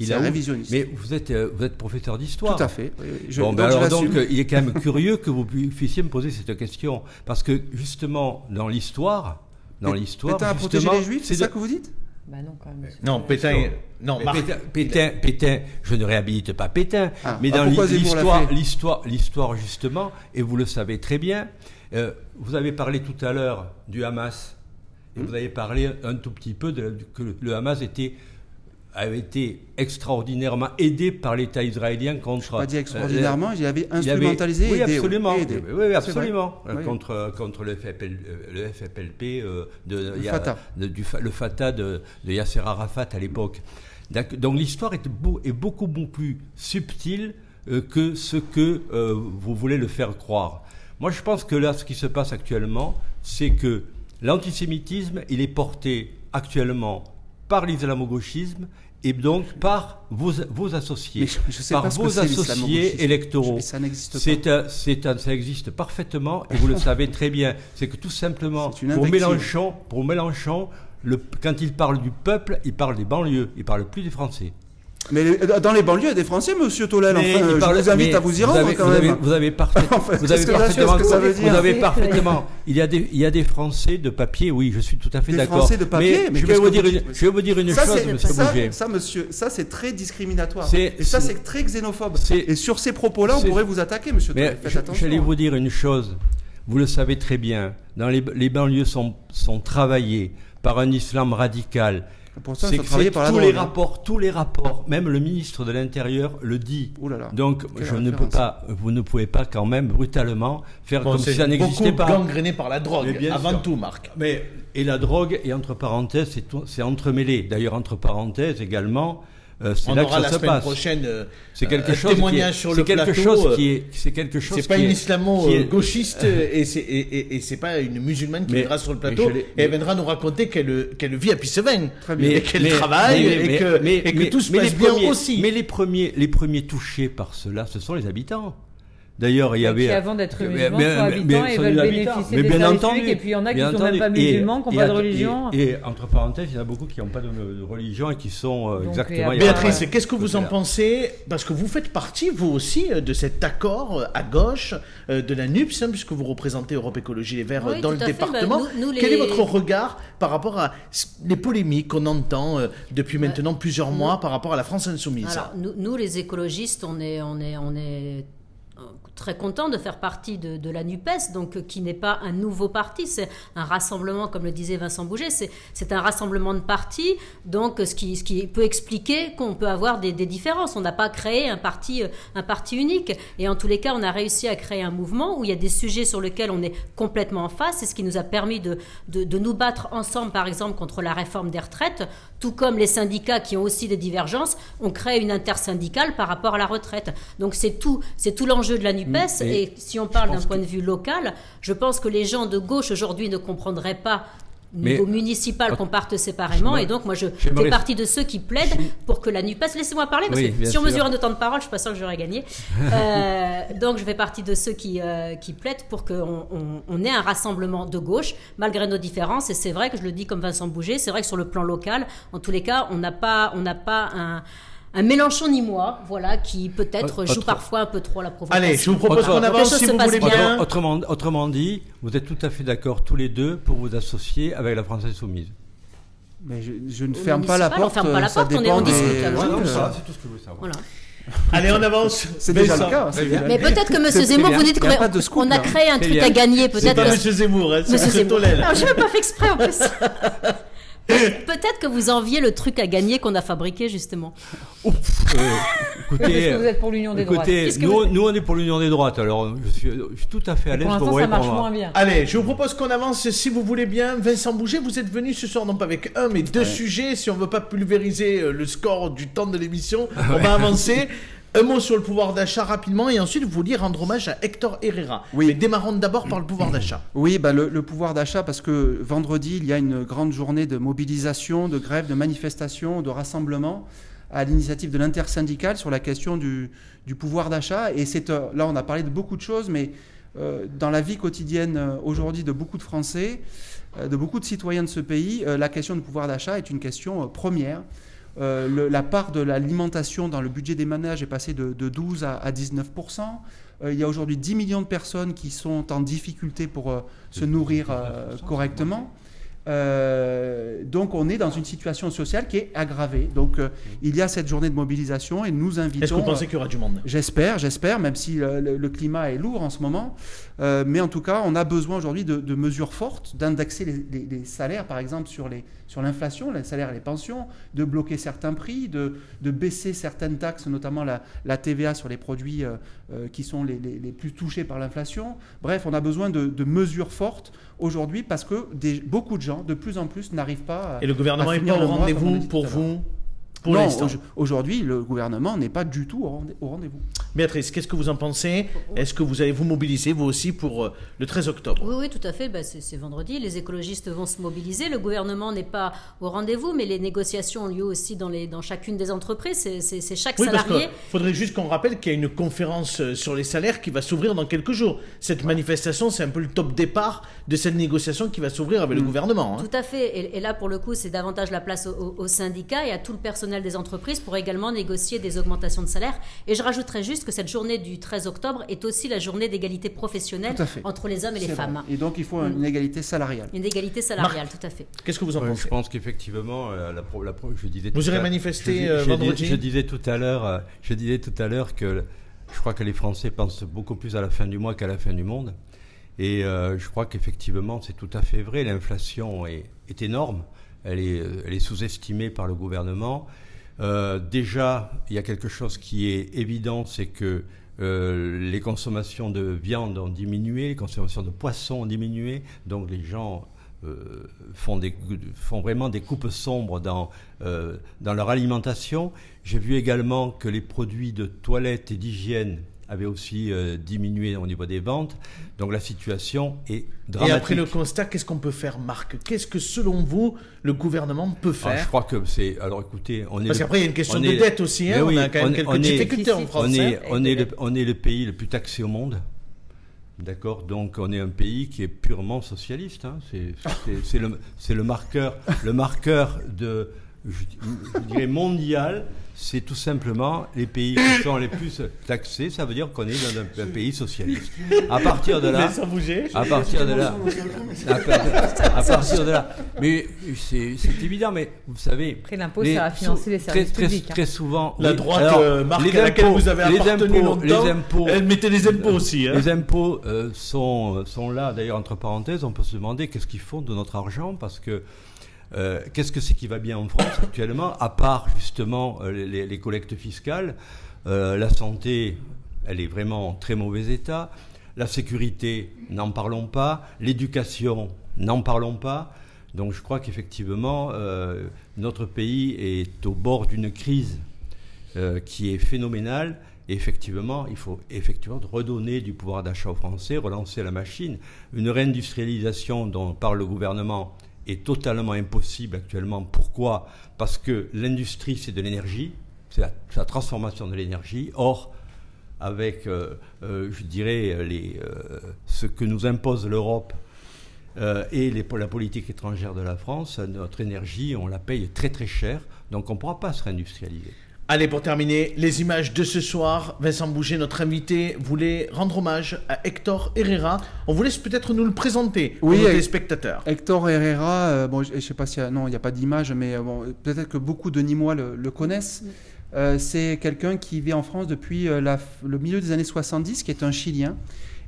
Il a ouvert- révisionniste. Mais vous êtes, euh, vous êtes professeur d'histoire. Tout à fait. oui, oui. Je- bon, donc ben alors donc, il est quand même curieux que vous puissiez me poser cette question, parce que justement, dans l'histoire, dans l'histoire, Pétain a protégé les Juifs, c'est de- ça que vous dites? Bah non, quand même. Non, Pétain. Non. Pétain, Pétain, Pétain, je ne réhabilite pas Pétain, Ah, mais ah, dans l'histoire, l'histoire, l'histoire justement, et vous le savez très bien. euh, vous avez parlé tout à l'heure du Hamas, et Hmm. vous avez parlé un tout petit peu de que le Hamas était avait été extraordinairement aidé par l'État israélien contre. Pas dit euh, extraordinairement, il avait il avait- instrumentalisé et oui, aidé, absolument. aidé. Oui, absolument. Contre, contre le, FFL, euh, le FFLP, euh, de, Le il y a- Fatah. de- du, fa- le Fatah de, de Yasser Arafat à l'époque. Donc, donc l'histoire est, beau- est beaucoup, beaucoup plus subtile euh, que ce que euh, vous voulez le faire croire. Moi, je pense que là, ce qui se passe actuellement, c'est que l'antisémitisme, il est porté actuellement par l'islamo-gauchisme et donc par vos, vos associés, je- je par vos associés électoraux. Ça n'existe pas. C'est un- ça existe parfaitement et vous le savez très bien. C'est que tout simplement, pour. Mélenchon, pour Mélenchon le, quand il parle du peuple, il parle des banlieues, il parle plus des Français. Mais les- dans les banlieues, il y a des Français, monsieur Tolel. Enfin, euh, parle- je vous invite à vous y rendre avez, quand vous même. Avez, vous avez, parfait- Enfin, vous parfaitement, que ça veut dire vous avez parfaitement. Il y a des, il y a des Français de papier. Oui, je suis tout à fait Des d'accord. Français de papier, mais je vais vous dire, vous une, je vais vous dire une ça, chose, Monsieur ça, ça, monsieur, ça c'est très discriminatoire. Et ça, c'est- très xénophobe. Et sur ces propos-là, on pourrait vous attaquer, monsieur Mais Tolel. Faites je- attention. j'allais vous dire une chose. Vous le savez très bien. Dans les, les banlieues sont, sont travaillées par un islam radical. Par la tous les hein. rapports, tous les rapports, même le ministre de l'Intérieur le dit. Ouh là là. Donc, je ne peux pas, vous ne pouvez pas quand même brutalement faire Bon, comme si ça n'existait beaucoup pas. gangréné par la drogue, avant sûr. tout, Marc. Mais, et la drogue, et entre parenthèses, c'est entremêlé. D'ailleurs, entre parenthèses également, euh, c'est On là aura que la se semaine passe. prochaine euh, C'est quelque un chose témoignage qui est, sur c'est le quelque plateau, chose euh, qui est, c'est quelque chose c'est pas qui une est- islamo qui euh, est- gauchiste euh, et c'est et, et- et c'est pas une musulmane qui Mais- viendra sur le plateau et elle viendra nous raconter qu'elle qu'elle vit à bien. et qu'elle travaille et que, et que tout se mais passe les bien premiers- aussi. Mais les premiers, les premiers touchés par cela, ce sont les habitants. D'ailleurs, il y avait. qui avant d'être Mais- musulmans sont mais- habitants mais et sont veulent bénéficier Mais des bien entendu. Et puis il y en a qui bien sont même pas musulmans, qui n'ont pas de religion. Et, et entre parenthèses, il y en a beaucoup qui n'ont pas de, de religion et qui sont euh, Donc, exactement. après- Béatrice, qu'est-ce que vous en pensez? Parce que vous faites partie, vous aussi, euh, de cet accord euh, à gauche euh, de la NUPS, hein, puisque vous représentez Europe Écologie Les Verts euh, Oui, dans tout le département. Bah, nous- nous, Quel est votre regard par rapport à les polémiques qu'on entend euh, depuis maintenant plusieurs mois par rapport à la France Insoumise? Alors, nous, nous, les écologistes, on est, on est, on est euh, très contents de faire partie de, la NUPES, donc euh, qui n'est pas un nouveau parti, c'est un rassemblement, comme le disait Vincent Bouget, c'est c'est un rassemblement de partis, donc euh, ce qui, ce qui peut expliquer qu'on peut avoir des, des différences. On n'a pas créé un parti, euh, un parti unique, et en tous les cas, on a réussi à créer un mouvement où il y a des sujets sur lesquels on est complètement en face, et ce qui nous a permis de, de, de nous battre ensemble, par exemple, contre la réforme des retraites, tout comme les syndicats qui ont aussi des divergences, on crée une intersyndicale par rapport à la retraite. Donc c'est tout, c'est tout l'enjeu de la Nupes. Et si on parle d'un point de vue local, je pense que les gens de gauche aujourd'hui ne comprendraient pas. Mais- Niveau municipal, qu'on parte séparément, et donc moi je fais partie de ceux qui plaident pour que la NUPES. Laissez-moi parler, parce Oui, que si on mesure un temps de parole, je suis pas sûr que j'aurais gagné. Euh, donc je fais partie de ceux qui, euh, qui plaident pour qu'on on, on ait un rassemblement de gauche, malgré nos différences. Et c'est vrai que je le dis comme Vincent Bouget, c'est vrai que sur le plan local, en tous les cas, on n'a pas, on n'a pas un, un Mélenchon ni moi, voilà, qui peut-être joue parfois un peu trop à la provocation. Allez, je vous propose qu'on avance si vous voulez bien. bien. Autre- autrement, autrement dit, vous êtes tout à fait d'accord tous les deux pour vous associer avec la France Insoumise. Mais je, je ne ferme pas la municipal, on porte. ferme pas la ça porte, on est- on euh, c'est tout ce que je voulais savoir. Voilà. Allez, on avance. C'est déjà le cas. c'est Mais peut-être que M. C'est- Zemmour, c'est vous dites qu'on a créé un C'est truc à gagner, C'est peut-être. pas Monsieur Zemmour, hein, c'est Monsieur Zemmour. Je n'ai pas fait exprès en plus. Peut-être que vous enviez le truc à gagner qu'on a fabriqué justement. Euh, Parce écoutez, que vous êtes pour l'union des droites. écoutez nous, vous- nous, on est pour l'union des droites, alors je suis, je suis tout à fait à l'aise Pour l'instant, vous ça marche moins bien. Allez, je vous propose qu'on avance si vous voulez bien. Vincent Bouget, vous êtes venu ce soir non pas avec un mais deux sujets. Si on veut pas pulvériser euh, le score du temps de l'émission, on va avancer. Un mot sur le pouvoir d'achat rapidement et ensuite vous vouliez rendre hommage à Hector Herrera. Oui. Mais démarrons d'abord par le pouvoir d'achat. Oui, bah le, le pouvoir d'achat, parce que vendredi, il y a une grande journée de mobilisation, de grève, de manifestation, de rassemblement à l'initiative de l'intersyndicale sur la question du, du pouvoir d'achat. Et c'est euh, là, on a parlé de beaucoup de choses, mais euh, dans la vie quotidienne euh, aujourd'hui de beaucoup de Français, euh, de beaucoup de citoyens de ce pays, euh, la question du pouvoir d'achat est une question première. Euh, le- la part de l'alimentation dans le budget des ménages est passée de, de 12 à, à 19 Euh, Il y a aujourd'hui 10 millions de personnes qui sont en difficulté pour euh, se nourrir correctement. Donc on est dans une situation sociale qui est aggravée. Donc il y a cette journée de mobilisation et nous invitons. Est-ce que vous pensez qu'il y aura du monde? J'espère, j'espère, même si le, le climat est lourd en ce moment. Mais en tout cas, on a besoin aujourd'hui de, de mesures fortes, d'indexer les, les- les salaires, par exemple, sur les sur l'inflation, les salaires et les pensions, de bloquer certains prix, de, de baisser certaines taxes, notamment la, la TVA sur les produits euh, euh, qui sont les, les- les plus touchés par l'inflation. Bref, on a besoin de, de mesures fortes aujourd'hui parce que des- beaucoup de gens, de plus en plus, n'arrivent pas à... Et le gouvernement à est finir pas au rendez-vous pour vous pour non, aujourd'hui, le gouvernement n'est pas du tout au rendez-vous. Béatrice, qu'est-ce que vous en pensez? Est-ce que vous allez vous mobiliser vous aussi pour euh, le 13 octobre? Oui, oui, tout à fait. Bah, c'est c'est vendredi. Les écologistes vont se mobiliser. Le gouvernement n'est pas au rendez-vous, mais les négociations ont lieu aussi dans, les, dans chacune des entreprises. C'est- C'est c'est chaque Oui, parce salarié. qu'il faudrait juste qu'on rappelle qu'il y a une conférence euh, sur les salaires qui va s'ouvrir dans quelques jours. Cette manifestation, c'est un peu le top départ de cette négociation qui va s'ouvrir avec le gouvernement. hein. Tout à fait. Et, et là, pour le coup, c'est davantage la place aux, aux syndicats et à tout le personnel des entreprises pour également négocier des augmentations de salaire. Et je rajouterais juste que cette journée du 13 octobre est aussi la journée d'égalité professionnelle entre les hommes et les femmes. Et donc il faut une égalité salariale. Une égalité salariale, tout à fait. Qu'est-ce que vous en pensez je pense qu'effectivement, euh, la, la je disais. Vous tout irez à- manifester, je euh, je vendredi Je disais tout à l'heure, euh, je disais tout à l'heure que je crois que les Français pensent beaucoup plus à la fin du mois qu'à la fin du monde, et euh, je crois qu'effectivement c'est tout à fait vrai. L'inflation est, est énorme, elle est, elle est sous-estimée par le gouvernement. Euh, déjà, il y a quelque chose qui est évident, c'est que euh, les consommations de viande ont diminué, les consommations de poissons ont diminué, donc les gens euh, font, vraiment des coupes sombres dans leur alimentation. J'ai vu également que les produits de toilette et d'hygiène avaient aussi euh, diminué au niveau des ventes. Donc la situation est dramatique. Et après le constat, qu'est-ce qu'on peut faire, Marc? Qu'est-ce que selon vous le gouvernement peut Ah, faire? je crois que c'est. Alors écoutez, on est. Parce qu'après il y a une question on de est- dette aussi. Hein, oui, on a quand même quelques on est- difficultés en. France. On hein. est, on, est le, on est le pays le plus taxé au monde. D'accord? Donc on est un pays qui est purement socialiste. hein. Le, c'est le marqueur, le marqueur de, je, je dirais mondial. C'est tout simplement les pays qui sont les plus taxés. Ça veut dire qu'on est dans un, un pays socialiste. À partir de là, à partir de là, à, par- à partir de là, mais c'est évident. Mais vous savez, Après, l'impôt, les- ça va financer les très- services très, publics. hein. Très souvent, La oui. droite, Alors, euh, Marc, les à laquelle impôts- vous avez les appartenu impôts- longtemps, les impôts, elle mettait des impôts aussi. hein. les impôts euh, sont, sont là, d'ailleurs, entre parenthèses, on peut se demander qu'est-ce qu'ils font de notre argent, parce que euh, qu'est-ce que c'est qui va bien en France actuellement, à part justement euh, les, collectes fiscales Euh, La santé, elle est vraiment en très mauvais état. La sécurité, n'en parlons pas. L'éducation, n'en parlons pas. Donc je crois qu'effectivement, notre pays est au bord d'une crise qui est phénoménale. Et effectivement, il faut effectivement redonner du pouvoir d'achat aux Français, relancer la machine. Une réindustrialisation dont parle le gouvernement est totalement impossible actuellement. Pourquoi? Parce que l'industrie, c'est de l'énergie, c'est la, transformation de l'énergie. Or, avec, euh, euh, je dirais, les, euh, ce que nous impose l'Europe et les- la politique étrangère de la France, notre énergie, on la paye très très cher, donc on ne pourra pas se réindustrialiser. Allez, pour terminer, les images de ce soir. Vincent Bouger, notre invité, voulait rendre hommage à Hector Herrera. On vous laisse peut-être nous le présenter Oui, nos avec- téléspectateurs. Hector Herrera, euh, bon, je ne sais pas s'il y a, non, il n'y a pas d'image, mais euh, bon, peut-être que beaucoup de Nîmois le, le connaissent. Euh, c'est quelqu'un qui vit en France depuis euh, la le milieu des années 70, qui est un Chilien,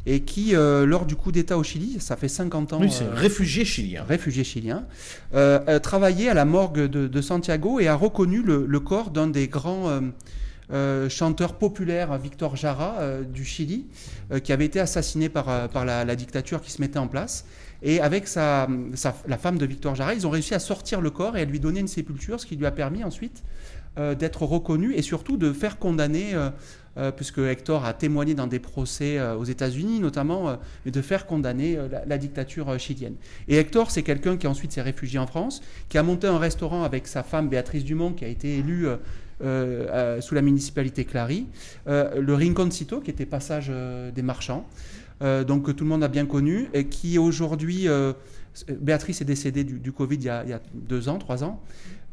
et qui, euh, lors du coup d'État au Chili, ça fait 50 ans, Oui, c'est euh, réfugié chilien. réfugié chilien, euh, a travaillé à la morgue de, de Santiago et a reconnu le, le corps d'un des grands euh, euh, chanteurs populaires, Victor Jara, euh, du Chili, euh, qui avait été assassiné par, euh, par la, la dictature qui se mettait en place. Et avec sa, sa- la femme de Victor Jara, ils ont réussi à sortir le corps et à lui donner une sépulture, ce qui lui a permis ensuite euh, d'être reconnu et surtout de faire condamner, euh, euh, puisque Hector a témoigné dans des procès euh, aux États-Unis notamment, euh, de faire condamner euh, la, dictature euh, chilienne. Et Hector, c'est quelqu'un qui ensuite s'est réfugié en France, qui a monté un restaurant avec sa femme Béatrice Dumont, qui a été élue euh, euh, euh, sous la municipalité Clary, euh, le Rinconcito, qui était passage euh, des marchands, euh, donc que tout le monde a bien connu, et qui aujourd'hui, euh, Béatrice est décédée du, Covid il y, a, deux ans, trois ans,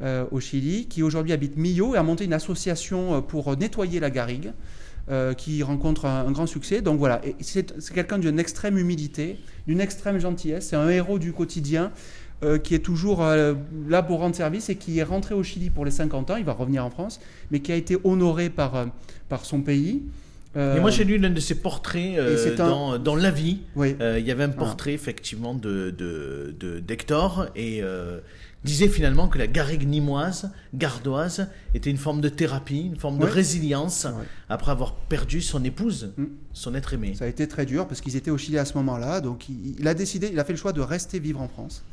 euh, au Chili, qui aujourd'hui habite Millau et a monté une association pour nettoyer la garrigue. qui rencontre un, grand succès. Donc voilà, c'est quelqu'un d'une extrême humilité, d'une extrême gentillesse. C'est un héros du quotidien qui est toujours là pour rendre service et qui est rentré au Chili pour les 50 ans. Il va revenir en France, mais qui a été honoré par, par son pays. Euh, Et moi, j'ai lu l'un de ses portraits euh, un- dans, dans La Vie. oui. Euh, il y avait un portrait effectivement de de- de- d'Hector et euh, disait finalement que la garrigue nimoise, gardoise, était une forme de thérapie, une forme de résilience après avoir perdu son épouse, Mm. son être aimé. Ça a été très dur parce qu'ils étaient au Chili à ce moment-là. Donc il, il a décidé, il a fait le choix de rester vivre en France,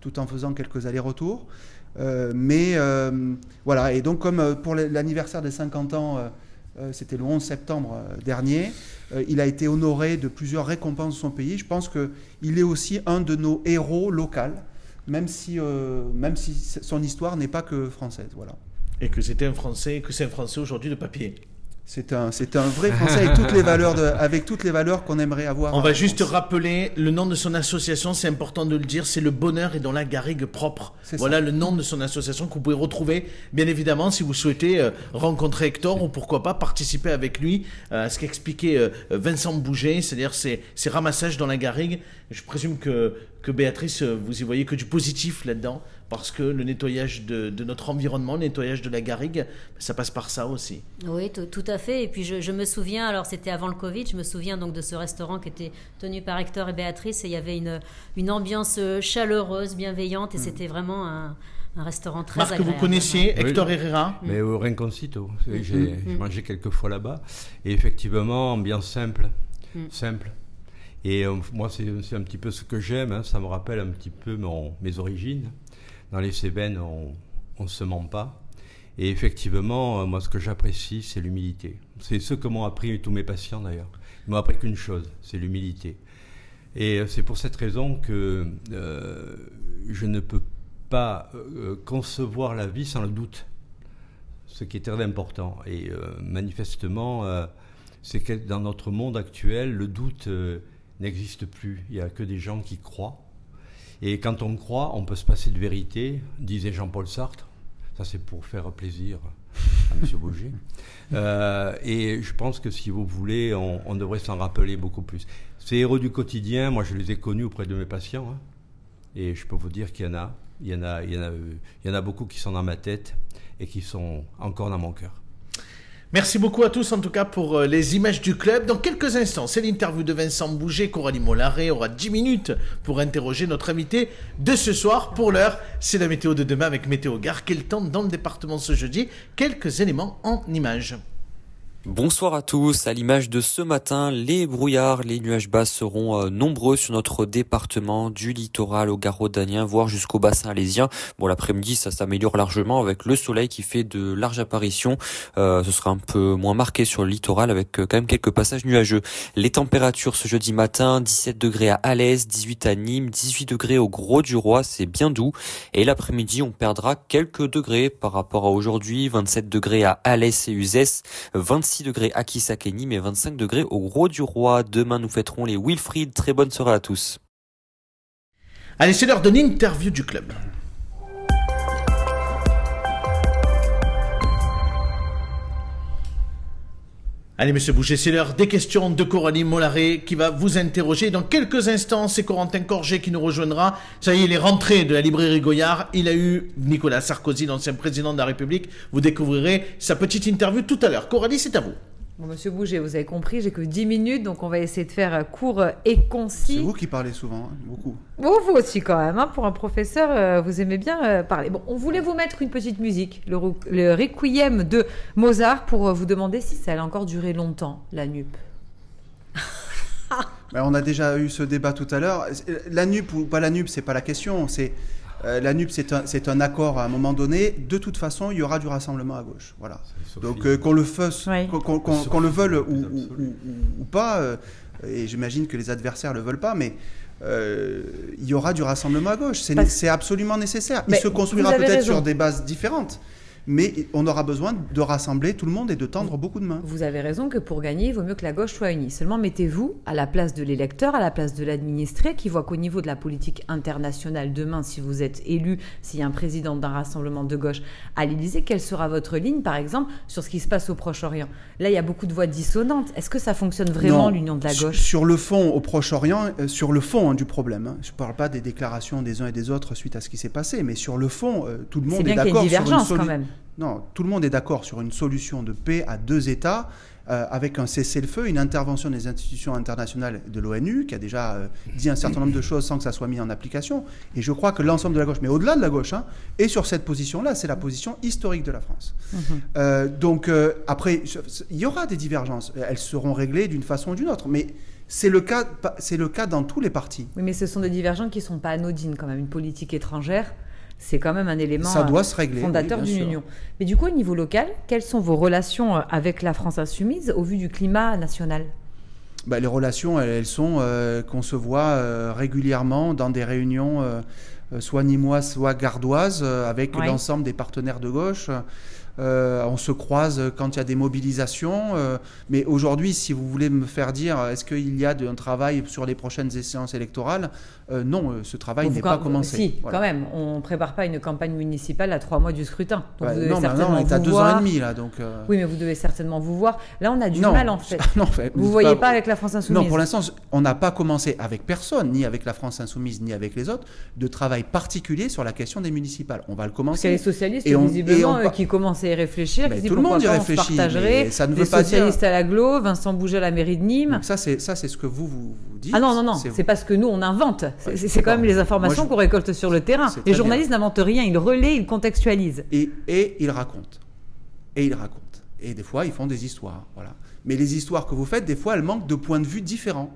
tout en faisant quelques allers-retours. Euh, mais euh, voilà, et donc comme euh, pour l'anniversaire des 50 ans, euh, euh, c'était le 11 septembre euh, dernier, euh, il a été honoré de plusieurs récompenses de son pays. Je pense qu'il est aussi un de nos héros locaux, même si, euh, même si son histoire n'est pas que française. Voilà. Et que c'était un Français, que c'est un Français aujourd'hui de papier. C'est un, c'est un vrai Français avec toutes les valeurs, de- avec toutes les valeurs qu'on aimerait avoir. On va juste France. rappeler le nom de son association, c'est important de le dire, c'est le bonheur et dans la garrigue propre. Ça. Voilà le nom de son association que vous pouvez retrouver, bien évidemment, si vous souhaitez euh, rencontrer Hector ou pourquoi pas participer avec lui euh, à ce qu'expliquait euh, Vincent Bouget, c'est-à-dire ces, ces ramassages dans la garrigue. Je présume que, que Béatrice, vous y voyez que du positif là-dedans, parce que le nettoyage de, de notre environnement, le nettoyage de la garrigue, ça passe par ça aussi. Oui, tout, à fait. Et puis je, je me souviens, alors c'était avant le Covid, je me souviens donc de ce restaurant qui était tenu par Hector et Béatrice et il y avait une, une ambiance euh, chaleureuse, bienveillante et c'était vraiment un, un restaurant très Marc, agréable. vous connaissiez Oui. Hector Herrera Mais au Rinconcito, savez, j'ai Mm. mangé quelques fois là-bas. Et effectivement, ambiance simple, Mm. simple. Et euh, moi, c'est c'est un petit peu ce que j'aime. hein. Ça me rappelle un petit peu mon- mes origines. Dans les Cévennes, on ne se ment pas. Et effectivement, euh, moi, ce que j'apprécie, c'est l'humilité. C'est ce que m'ont appris tous mes patients, d'ailleurs. Ils m'ont appris qu'une chose, c'est l'humilité. Et euh, c'est pour cette raison que euh, je ne peux pas concevoir la vie sans le doute, ce qui est très important. Et manifestement, c'est que dans notre monde actuel, le doute n'existe plus. Il n'y a que des gens qui croient. Et quand on croit, on peut se passer de vérité, disait Jean-Paul Sartre. Ça, c'est pour faire plaisir à M. Bouger. Euh, et je pense que si vous voulez, on, on devrait s'en rappeler beaucoup plus. Ces héros du quotidien, moi, je les ai connus auprès de mes patients. hein. et je peux vous dire qu'il y en a. Il y en a, il y en a, il y en a beaucoup qui sont dans ma tête et qui sont encore dans mon cœur. Merci beaucoup à tous en tout cas pour euh, les images du club. Dans quelques instants, c'est l'interview de Vincent Bouget. Coralie Mollaret aura 10 minutes pour interroger notre invité de ce soir. Pour l'heure, c'est la météo de demain avec Météo Gare. Quel temps dans le département ce jeudi? Quelques éléments en images. Bonsoir à tous. À l'image de ce matin, les brouillards, les nuages bas seront euh, nombreux sur notre département du littoral au Garaud-Danien, voire jusqu'au bassin alésien. Bon, l'après-midi, ça s'améliore largement avec le soleil qui fait de larges apparitions. Euh, ce sera un peu moins marqué sur le littoral avec euh, quand même quelques passages nuageux. Les températures ce jeudi matin, 17 degrés à Alès, 18 à Nîmes, 18 degrés au Gros du Roi, c'est bien doux. Et l'après-midi, on perdra quelques degrés par rapport à aujourd'hui, 27 degrés à Alès et Uzès, 26 degrés à Nîmes et 25 degrés au Gros du Roi. Demain, nous fêterons les Wilfried. Très bonne soirée à tous. Allez, c'est l'heure de l'interview du club. Allez, monsieur Boucher, c'est l'heure des questions de Coralie Mollaret qui va vous interroger. Dans quelques instants, c'est Corentin Corget qui nous rejoindra. Ça y est, il est rentré de la librairie Goyard. Il a eu Nicolas Sarkozy, l'ancien président de la République. Vous découvrirez sa petite interview tout à l'heure. Coralie, c'est à vous. Bon, monsieur Bouger, vous avez compris, j'ai que 10 minutes, donc on va essayer de faire euh, court euh, et C'est concis. vous qui parlez souvent, hein, beaucoup. Bon, vous aussi quand même, hein, pour un professeur, euh, vous aimez bien euh, parler. Bon, on voulait vous mettre une petite musique, le, le Requiem de Mozart, pour vous demander si ça allait encore durer longtemps, la nupe. Ben, on a déjà eu ce débat tout à l'heure. La NUP ou pas la NUP, c'est pas la question. C'est euh, la NUP, c'est un, accord à un moment donné. De toute façon, il y aura du rassemblement à gauche. Voilà. Donc euh, qu'on le fasse, Oui. qu'on, le veuille ou, ou- ou- ou pas, euh, et j'imagine que les adversaires le veulent pas, mais euh, il y aura du rassemblement à gauche. C'est, absolument nécessaire. Mais il se construira peut-être sur des bases différentes, mais on aura besoin de rassembler tout le monde et de tendre beaucoup de mains. Vous avez raison que pour gagner, il vaut mieux que la gauche soit unie. Seulement, mettez-vous à la place de l'électeur, à la place de l'administré, qui voit qu'au niveau de la politique internationale, demain, si vous êtes élu, s'il y a un président d'un rassemblement de gauche à l'Élysée, quelle sera votre ligne, par exemple, sur ce qui se passe au Proche-Orient? Là, il y a beaucoup de voix dissonantes. Est-ce que ça fonctionne vraiment, l'union de la gauche? Sur le fond, au Proche-Orient, euh, sur le fond hein, du problème, hein, je ne parle pas des déclarations des uns et des autres suite à ce qui s'est passé, mais sur le fond, euh, tout le monde est une d'accord sur une solution. Non, tout le monde est d'accord sur une solution de paix à deux États. euh, avec un cessez-le-feu, une intervention des institutions internationales de l'ONU, qui a déjà euh, dit un certain nombre de choses sans que ça soit mis en application. Et je crois que l'ensemble de la gauche, mais au-delà de la gauche, hein, est sur cette position-là. C'est la position historique de la France. Euh, donc après, il y aura des divergences. Elles seront réglées d'une façon ou d'une autre. Mais c'est le cas, c'est le cas dans tous les partis. Oui, mais ce sont des divergences qui ne sont pas anodines, quand même. Une politique étrangère, c'est quand même un élément Ça doit euh, se régler. fondateur oui, d'une union. Mais du coup, au niveau local, quelles sont vos relations euh, avec la France insoumise au vu du climat national? Bah, les relations, elles, elles sont euh, qu'on se voit euh, régulièrement dans des réunions, euh, soit nîmoises, soit gardoises, avec l'ensemble des partenaires de gauche. Euh, on se croise quand il y a des mobilisations. euh, mais aujourd'hui, si vous voulez me faire dire, est-ce qu'il y a de- un travail sur les prochaines échéances électorales Euh, Non, ce travail n'est pas commencé. Si, Voilà. quand même. On ne prépare pas une campagne municipale à trois mois du scrutin. Donc Ouais, vous devez non, mais certainement non, on est à deux voir. ans et demi là, donc. Oui, mais vous devez certainement vous voir. Là, on a du non, mal, en fait. non, fait, Vous voyez pas avec la France insoumise Non, pour l'instant, on n'a pas commencé avec personne, ni avec la France insoumise, ni avec les autres, de travail particulier sur la question des municipales. On va le Parce qu'il y a commencer. les socialistes, Et on- visiblement, et on qui commencent y réfléchir, Mais tout le monde y réfléchit, mais ça ne les veut pas dire- socialistes à l'aglo, Vincent Bouget à la mairie de Nîmes. Donc ça, c'est ça, c'est ce que vous vous, vous dites. Ah non, non, non, C'est- pas ce que nous on invente. C'est Ouais, quand même les informations je- qu'on récolte sur le terrain. Les journalistes n'inventent rien, ils relaient, ils contextualisent. Et, et il raconte. Et il raconte. Et des fois, ils font des histoires. Voilà. Mais les histoires que vous faites, des fois, elles manquent de points de vue différents.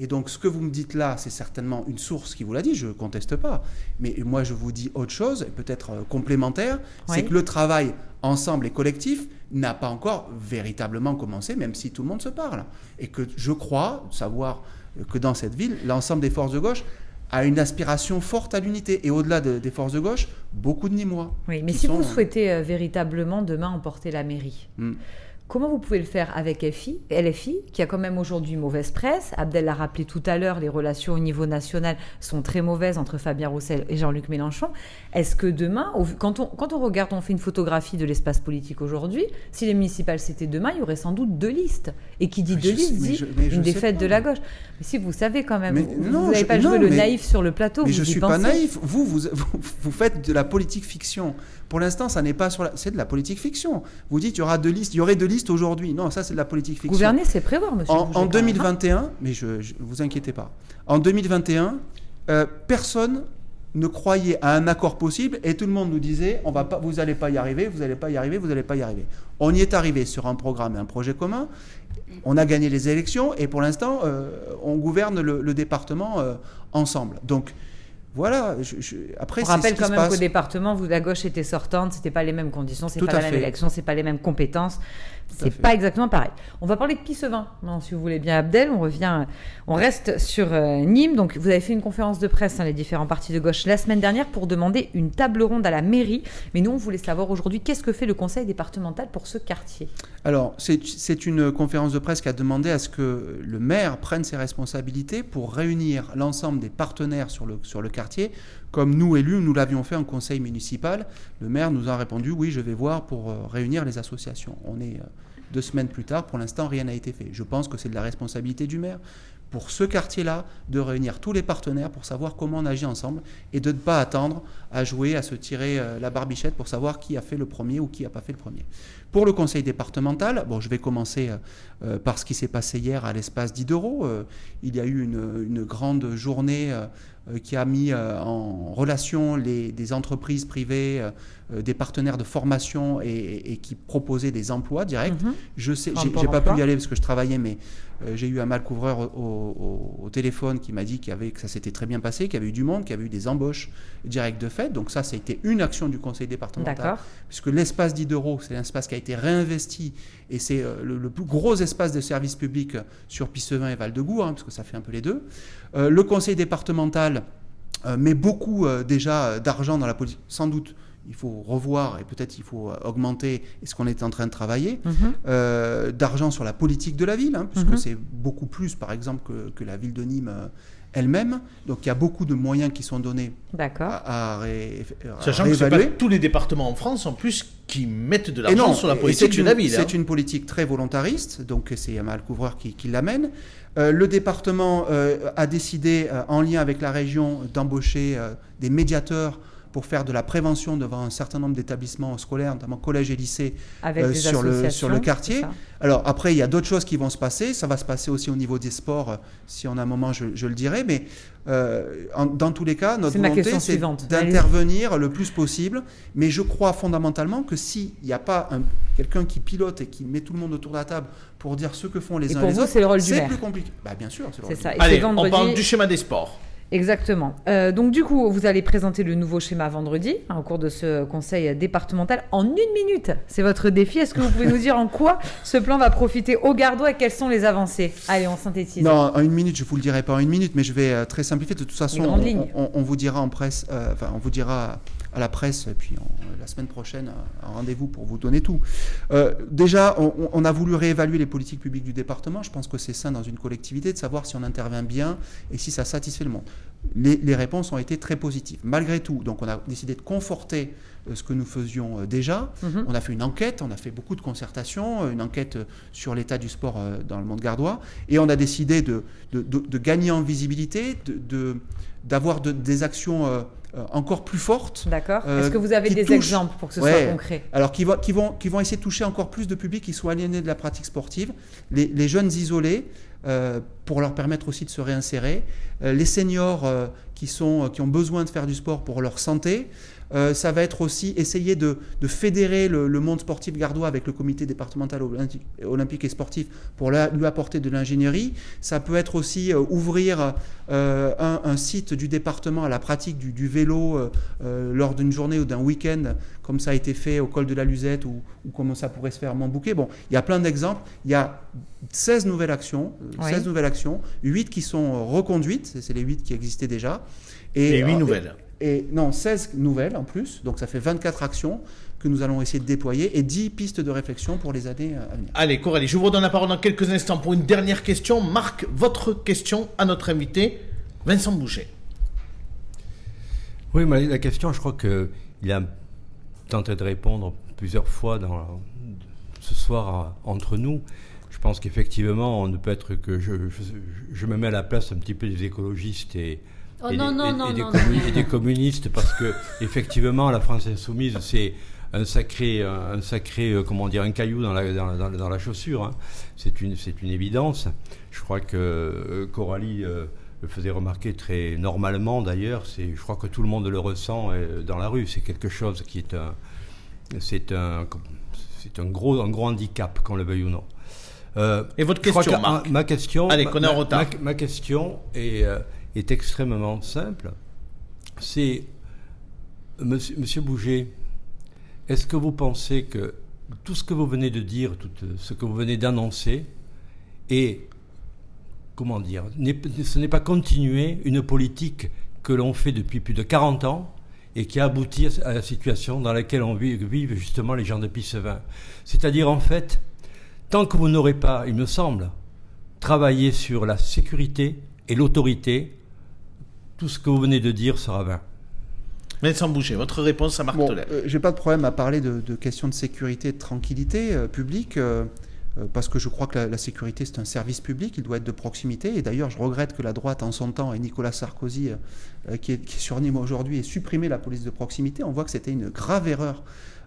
Et donc, ce que vous me dites là, c'est certainement une source qui vous l'a dit, je ne conteste pas. Mais moi, je vous dis autre chose, peut-être euh, complémentaire, c'est que le travail ensemble et collectif n'a pas encore véritablement commencé, même si tout le monde se parle. Et que je crois savoir que dans cette ville, l'ensemble des forces de gauche a une aspiration forte à l'unité. Et au-delà de- des forces de gauche, beaucoup de Nîmois. Oui, mais si sont- vous souhaitez euh, véritablement demain emporter la mairie, Hmm. Comment vous pouvez le faire avec FI, LFI, qui a quand même aujourd'hui mauvaise presse? Abdel l'a rappelé tout à l'heure, les relations au niveau national sont très mauvaises entre Fabien Roussel et Jean-Luc Mélenchon. Est-ce que demain, quand on, quand on regarde, on fait une photographie de l'espace politique aujourd'hui, si les municipales c'était demain, il y aurait sans doute deux listes. Et qui dit Mais deux listes sais- dit je- une défaite de la gauche. Mais si vous savez quand même, Mais vous n'avez pas joué le naïf sur le plateau. Mais vous je y suis pas naïf. Vous, vous, vous, vous faites de la politique fiction. Pour l'instant, ça n'est pas sur la... C'est de la politique fiction. Vous dites il y aura deux listes. Il y aurait deux listes aujourd'hui. Non, ça c'est de la politique fiction. Gouverner, c'est prévoir, monsieur. En, Bouget, en quand même, hein. 2021, mais je, je vous inquiétez pas. En 2021, euh, personne ne croyait à un accord possible et tout le monde nous disait on va pas, vous n'allez pas y arriver, vous n'allez pas y arriver, vous n'allez pas y arriver. On y est arrivé sur un programme et un projet commun. On a gagné les élections et pour l'instant, euh, on gouverne le, le département euh, ensemble. Donc voilà. je- je- après, On ce rappelle quand même qu'au département, vous, la gauche était sortante, c'était pas les mêmes conditions, c'est pas la même fait. élection, c'est pas les mêmes compétences, c'est fait. pas exactement pareil. On va parler de Pissevin, non, si vous voulez bien, Abdel. On revient, on reste sur euh, Nîmes. Donc, vous avez fait une conférence de presse, hein, les différents partis de gauche, la semaine dernière pour demander une table ronde à la mairie. Mais nous, on voulait savoir aujourd'hui qu'est-ce que fait le conseil départemental pour ce quartier? Alors, c'est c'est une conférence de presse qui a demandé à ce que le maire prenne ses responsabilités pour réunir l'ensemble des partenaires sur le, sur le Comme nous, élus, nous l'avions fait en conseil municipal. Le maire nous a répondu oui, je vais voir pour euh, réunir les associations. On est euh, deux semaines plus tard, pour l'instant, rien n'a été fait. Je pense que c'est de la responsabilité du maire pour ce quartier-là de réunir tous les partenaires pour savoir comment on agit ensemble et de ne pas attendre à jouer, à se tirer euh, la barbichette pour savoir qui a fait le premier ou qui n'a pas fait le premier. Pour le conseil départemental, bon, je vais commencer euh, euh, par ce qui s'est passé hier à l'espace d'Iderot. Euh, il y a eu une, une grande journée qui a mis en relation les, des entreprises privées, des partenaires de formation et, qui proposaient des emplois directs. Mhm. Je sais, j'ai pas pu y aller parce que je travaillais, mais j'ai eu un mal couvreur au, au- au téléphone qui m'a dit qu'il y avait, que ça s'était très bien passé, qu'il y avait eu du monde, qu'il y avait eu des embauches directes de fait. Donc ça, ça a été une action du conseil départemental D'accord. puisque l'espace d'Iderot, c'est l'espace qui a été réinvesti et c'est euh, le, le plus gros espace de service public euh, sur Pissevin et Val-de-Goût, hein, parce que ça fait un peu les deux. Euh, le conseil départemental euh, met beaucoup euh, déjà euh, d'argent dans la politique, sans doute. Il faut revoir et peut-être il faut euh, augmenter et ce qu'on est en train de travailler, Mhm. euh, d'argent sur la politique de la ville, hein, puisque Mhm. c'est beaucoup plus par exemple que, que la ville de Nîmes euh, elle-même. Donc il y a beaucoup de moyens qui sont donnés à, à ré- à Sachant que pas réévaluer. tous les départements en France en plus qui mettent de l'argent sur la politique de la ville. hein. C'est une politique très volontariste, donc c'est Amal Couvreur qui, qui l'amène. Euh, le département euh, a décidé, euh, en lien avec la région, d'embaucher euh, des médiateurs pour faire de la prévention devant un certain nombre d'établissements scolaires, notamment collèges et lycées, Avec euh, sur le- associations, sur le quartier. ça Alors après, il y a d'autres choses qui vont se passer. Ça va se passer aussi au niveau des sports. euh, Si on a un moment, je, je le dirai. Mais euh, en- dans tous les cas, notre volonté, c'est d'intervenir le plus possible. Mais je crois fondamentalement que s'il n'y a pas un- quelqu'un qui pilote et qui met tout le monde autour de la table pour dire ce que font les Et uns pour et les vous, autres, c'est le rôle du c'est maire. plus compliqué. Bah, bien sûr, c'est le rôle ça. du maire. c'est Allez, vendredi. on parle du schéma des sports. Exactement. Euh, donc du coup, vous allez présenter le nouveau schéma vendredi hein, au cours de ce conseil départemental en une minute. C'est votre défi. Est-ce que vous pouvez nous dire en quoi ce plan va profiter aux Gardois et quelles sont les avancées? Allez, on synthétise. Non, en une minute, je vous le dirai pas en une minute, mais je vais euh, très simplifier. De toute façon, on, on- on vous dira en presse, euh, enfin, on vous dira à la presse, et puis on- la semaine prochaine, un rendez-vous pour vous donner tout. Euh, déjà, on, a voulu réévaluer les politiques publiques du département. Je pense que c'est sain dans une collectivité de savoir si on intervient bien et si ça satisfait le monde. Les, les réponses ont été très positives. Malgré tout, donc on a décidé de conforter euh, ce que nous faisions euh, déjà. Mhm. On a fait une enquête, on a fait beaucoup de concertations, une enquête sur l'état du sport dans le monde gardois, et on a décidé de, de, de- de gagner en visibilité, d'avoir de, des actions encore plus fortes. D'accord. Euh, Est-ce que vous avez des touchent- exemples pour que ce Ouais. soit concret Alors, qui, va- qui, vont, qui vont essayer de toucher encore plus de publics qui sont aliénés de la pratique sportive, les, les jeunes isolés, pour leur permettre aussi de se réinsérer. les seniors qui, sont, qui ont besoin de faire du sport pour leur santé. Euh, ça va être aussi essayer de, fédérer le, monde sportif gardois avec le comité départemental olympique et sportif pour lui apporter de l'ingénierie. Ça peut être aussi euh, ouvrir euh, un, site du département à la pratique du, vélo lors d'une journée ou d'un week-end, comme ça a été fait au col de la Luzette ou, comme ça pourrait se faire à Montbouquet. Bon, il y a plein d'exemples. Il y a 16 nouvelles actions, 16 nouvelles actions, 8 qui sont reconduites, c'est les 8 qui existaient déjà. Et, 8 nouvelles et non, 16 nouvelles en plus, donc ça fait 24 actions que nous allons essayer de déployer et 10 pistes de réflexion pour les années à venir. Allez, Coralie, je vous redonne la parole dans quelques instants pour une dernière question. Marc, votre question à notre invité, Vincent Boucher. Oui, mais la question, je crois qu'il a tenté de répondre plusieurs fois dans, ce soir entre nous. Je pense qu'effectivement, on ne peut être que. Je, je, me mets à la place un petit peu des écologistes et, Oh, et, non, non, non, des, des, communistes, parce que effectivement, la France insoumise, c'est un sacré, un sacré, euh, comment dire, un caillou dans la, dans, la chaussure. Hein. C'est une, c'est une évidence. Je crois que euh, Coralie euh, le faisait remarquer très normalement d'ailleurs. C'est, je crois que tout le monde le ressent dans la rue. C'est quelque chose qui est un, c'est un, c'est un gros, un gros handicap, qu'on le veuille ou non. Et votre question, Marc ma, question, Allez, qu'on est en retard. Ma, question est est extrêmement simple. C'est, monsieur, monsieur Bouger, est-ce que vous pensez que tout ce que vous venez de dire, tout ce que vous venez d'annoncer, est, comment dire, ce n'est pas continuer une politique que l'on fait depuis plus de 40 ans et qui a abouti à la situation dans laquelle vivent justement les gens de Pissevin? C'est-à-dire, en fait, tant que vous n'aurez pas, il me semble, travaillé sur la sécurité et l'autorité, tout ce que vous venez de dire sera vain. Mais sans bouger, votre réponse à Marc bon, euh, J'ai pas de problème à parler de, questions de sécurité et de tranquillité euh, publique, euh, parce que je crois que la, sécurité c'est un service public, il doit être de proximité. Et d'ailleurs, je regrette que la droite, en son temps, et Nicolas Sarkozy, qui, est, qui sur aujourd'hui, ait supprimé la police de proximité. On voit que c'était une grave erreur.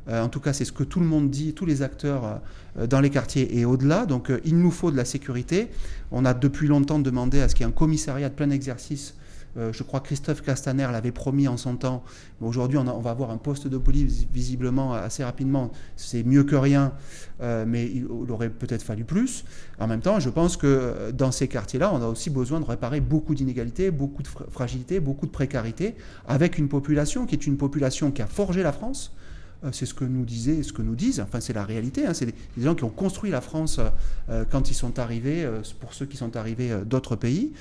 en tout cas, c'est ce que tout le monde dit, tous les acteurs dans les quartiers et au-delà. Donc, il nous faut de la sécurité. On a depuis longtemps demandé à ce qu'il y ait un commissariat de plein exercice euh, je crois que Christophe Castaner l'avait promis en son temps. Aujourd'hui, on, va avoir un poste de police visiblement assez rapidement. C'est mieux que rien, euh, mais il, aurait peut-être fallu plus. En même temps, je pense que euh, dans ces quartiers-là, on a aussi besoin de réparer beaucoup d'inégalités, beaucoup de fragilité, beaucoup de précarité, avec une population qui est une population qui a forgé la France, euh, c'est ce que nous disaient, ce que nous disent, enfin c'est la réalité, hein. c'est des, gens qui ont construit la France euh, quand ils sont arrivés, euh, pour ceux qui sont arrivés d'autres pays,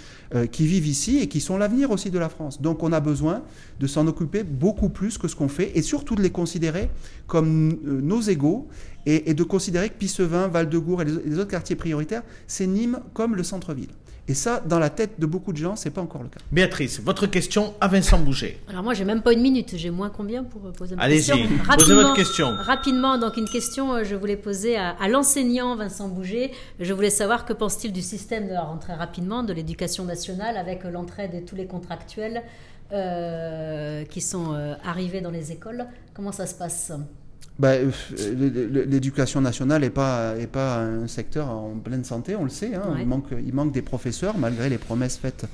qui vivent ici et qui sont l'avenir aussi de la France. Donc on a besoin de s'en occuper beaucoup plus que ce qu'on fait et surtout de les considérer comme nos égaux et, de considérer que Pissevin, Val-de-Gour et les autres quartiers prioritaires, c'est Nîmes comme le centre-ville. Et ça, dans la tête de beaucoup de gens, c'est pas encore le cas. Béatrice, votre question à Vincent Bouger. Alors moi, j'ai même pas une minute. J'ai moins combien pour euh, poser ma question Allez-y, posez votre question. Rapidement, donc une question, euh, je voulais poser à, l'enseignant Vincent Bouger. Je voulais savoir que pense-t-il du système de la rentrée rapidement de l'éducation nationale avec l'entrée de tous les contractuels euh, qui sont arrivés dans les écoles. Comment ça se passe? Bah, euh, L'éducation nationale n'est pas, est pas un secteur en pleine santé, on le sait. Hein. il, manque, il manque des professeurs, malgré les promesses faites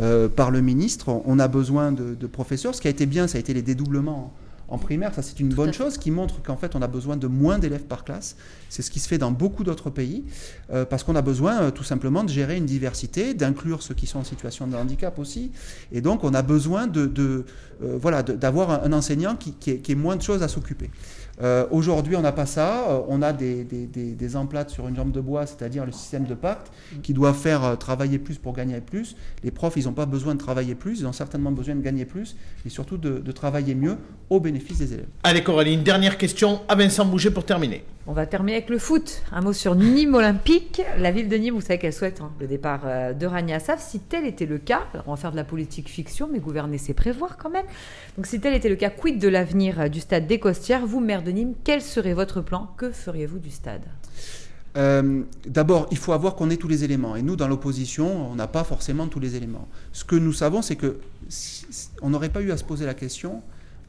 euh, par le ministre. On a besoin de, professeurs. Ce qui a été bien, ça a été les dédoublements en primaire. Ça, c'est une bonne chose qui montre qu'en fait, on a besoin de moins d'élèves par classe. C'est ce qui se fait dans beaucoup d'autres pays, euh, parce qu'on a besoin tout simplement de gérer une diversité, d'inclure ceux qui sont en situation de handicap aussi. Et donc, on a besoin de, voilà, d'avoir un, enseignant qui, qui, qui ait moins de choses à s'occuper. Euh, aujourd'hui, on n'a pas ça. Euh, on a des, des, emplates sur une jambe de bois, c'est-à-dire le système de pacte, qui doit faire euh, travailler plus pour gagner plus. Les profs, ils n'ont pas besoin de travailler plus, ils ont certainement besoin de gagner plus, et surtout de, travailler mieux au bénéfice des élèves. Allez, Coralie, une dernière question à Vincent Bouger pour terminer. On va terminer avec le foot. Un mot sur Nîmes Olympique. La ville de Nîmes, vous savez qu'elle souhaite hein, le départ de Rania Saf. Si tel était le cas, alors on va faire de la politique fiction, mais gouverner, c'est prévoir quand même. Donc si tel était le cas, quid de l'avenir du stade des Costières? Vous, maire de Nîmes, quel serait votre plan? Que feriez-vous du stade? Euh, D'abord, il faut avoir qu'on ait tous les éléments. Et nous, dans l'opposition, on n'a pas forcément tous les éléments. Ce que nous savons, c'est que on n'aurait pas eu à se poser la question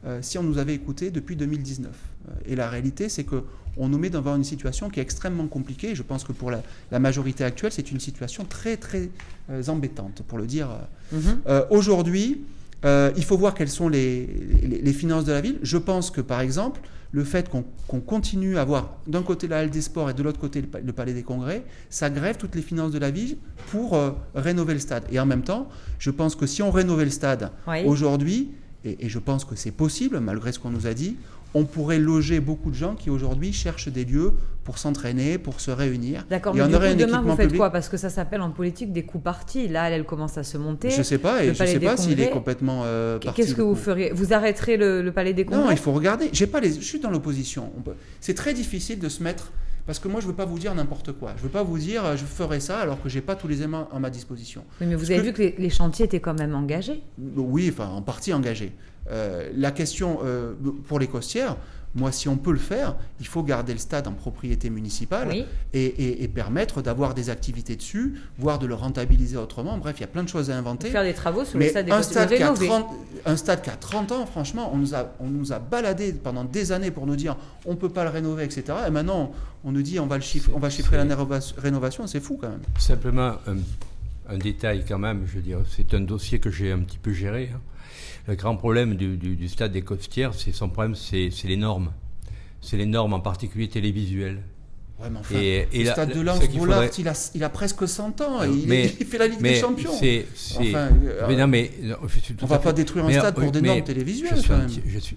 euh, si on nous avait écouté depuis 2019. Euh, et la réalité, c'est que on nous met devant une situation qui est extrêmement compliquée. Je pense que pour la, la majorité actuelle, c'est une situation très très euh, embêtante, pour le dire. Mhm. Aujourd'hui, il faut voir quelles sont les, les- les finances de la ville. Je pense que, par exemple, le fait qu'on qu'on continue à avoir d'un côté la halle des sports et de l'autre côté le, pa- le palais des congrès, ça grève toutes les finances de la ville pour euh, rénover le stade. Et en même temps, je pense que si on rénovait le stade Oui. aujourd'hui, et, et je pense que c'est possible, malgré ce qu'on nous a dit, on pourrait loger beaucoup de gens qui aujourd'hui cherchent des lieux pour s'entraîner, pour se réunir. D'accord, mais on du aurait coup, un demain, vous faites public. quoi? Parce que ça s'appelle en politique des coups partis. Là, elle, elle commence à se monter. Je sais pas, et je palais sais pas s'il est complètement euh, parti Qu'est-ce que vous feriez? Vous arrêterez le, le palais des congrès? Non, il faut regarder. J'ai pas les. Je suis dans l'opposition. On peut- C'est très difficile de se mettre. Parce que moi, je veux pas vous dire n'importe quoi. Je veux pas vous dire euh, je ferai ça alors que j'ai pas tous les éléments à ma disposition. Oui, mais vous Parce avez que- vu que les, les chantiers étaient quand même engagés? Oui, enfin, en partie engagé. Euh, la question euh, pour les costières, moi, si on peut le faire, il faut garder le stade en propriété municipale Oui. et, et- et permettre d'avoir des activités dessus, voire de le rentabiliser autrement. Bref, il y a plein de choses à inventer. Faire des travaux sur le stade des un stade, qui a rénover. 30, un stade qui a 30 ans, franchement, on nous, a, on nous a baladé pendant des années pour nous dire on ne peut pas le rénover, etc. Et maintenant, on nous dit on va, le chiffrer, on va chiffrer la rénovation- rénovation, c'est fou quand même. Simplement un, un détail quand même, je veux dire, c'est un dossier que j'ai un petit peu géré. hein. Le grand problème du, du- du stade des Costières, c'est son problème, c'est les normes. C'est les normes, en particulier télévisuelles. Ouais, mais enfin, Et- et le la- stade de Lens, faudrait- il, a, il a presque 100 ans. Et il, mais- il fait la Ligue mais des Champions. Enfin, euh, mais non, mais non, je suis tout on à va fait- pas détruire un stade pour des normes télévisuelles, Je suis, quand même. petit- je suis-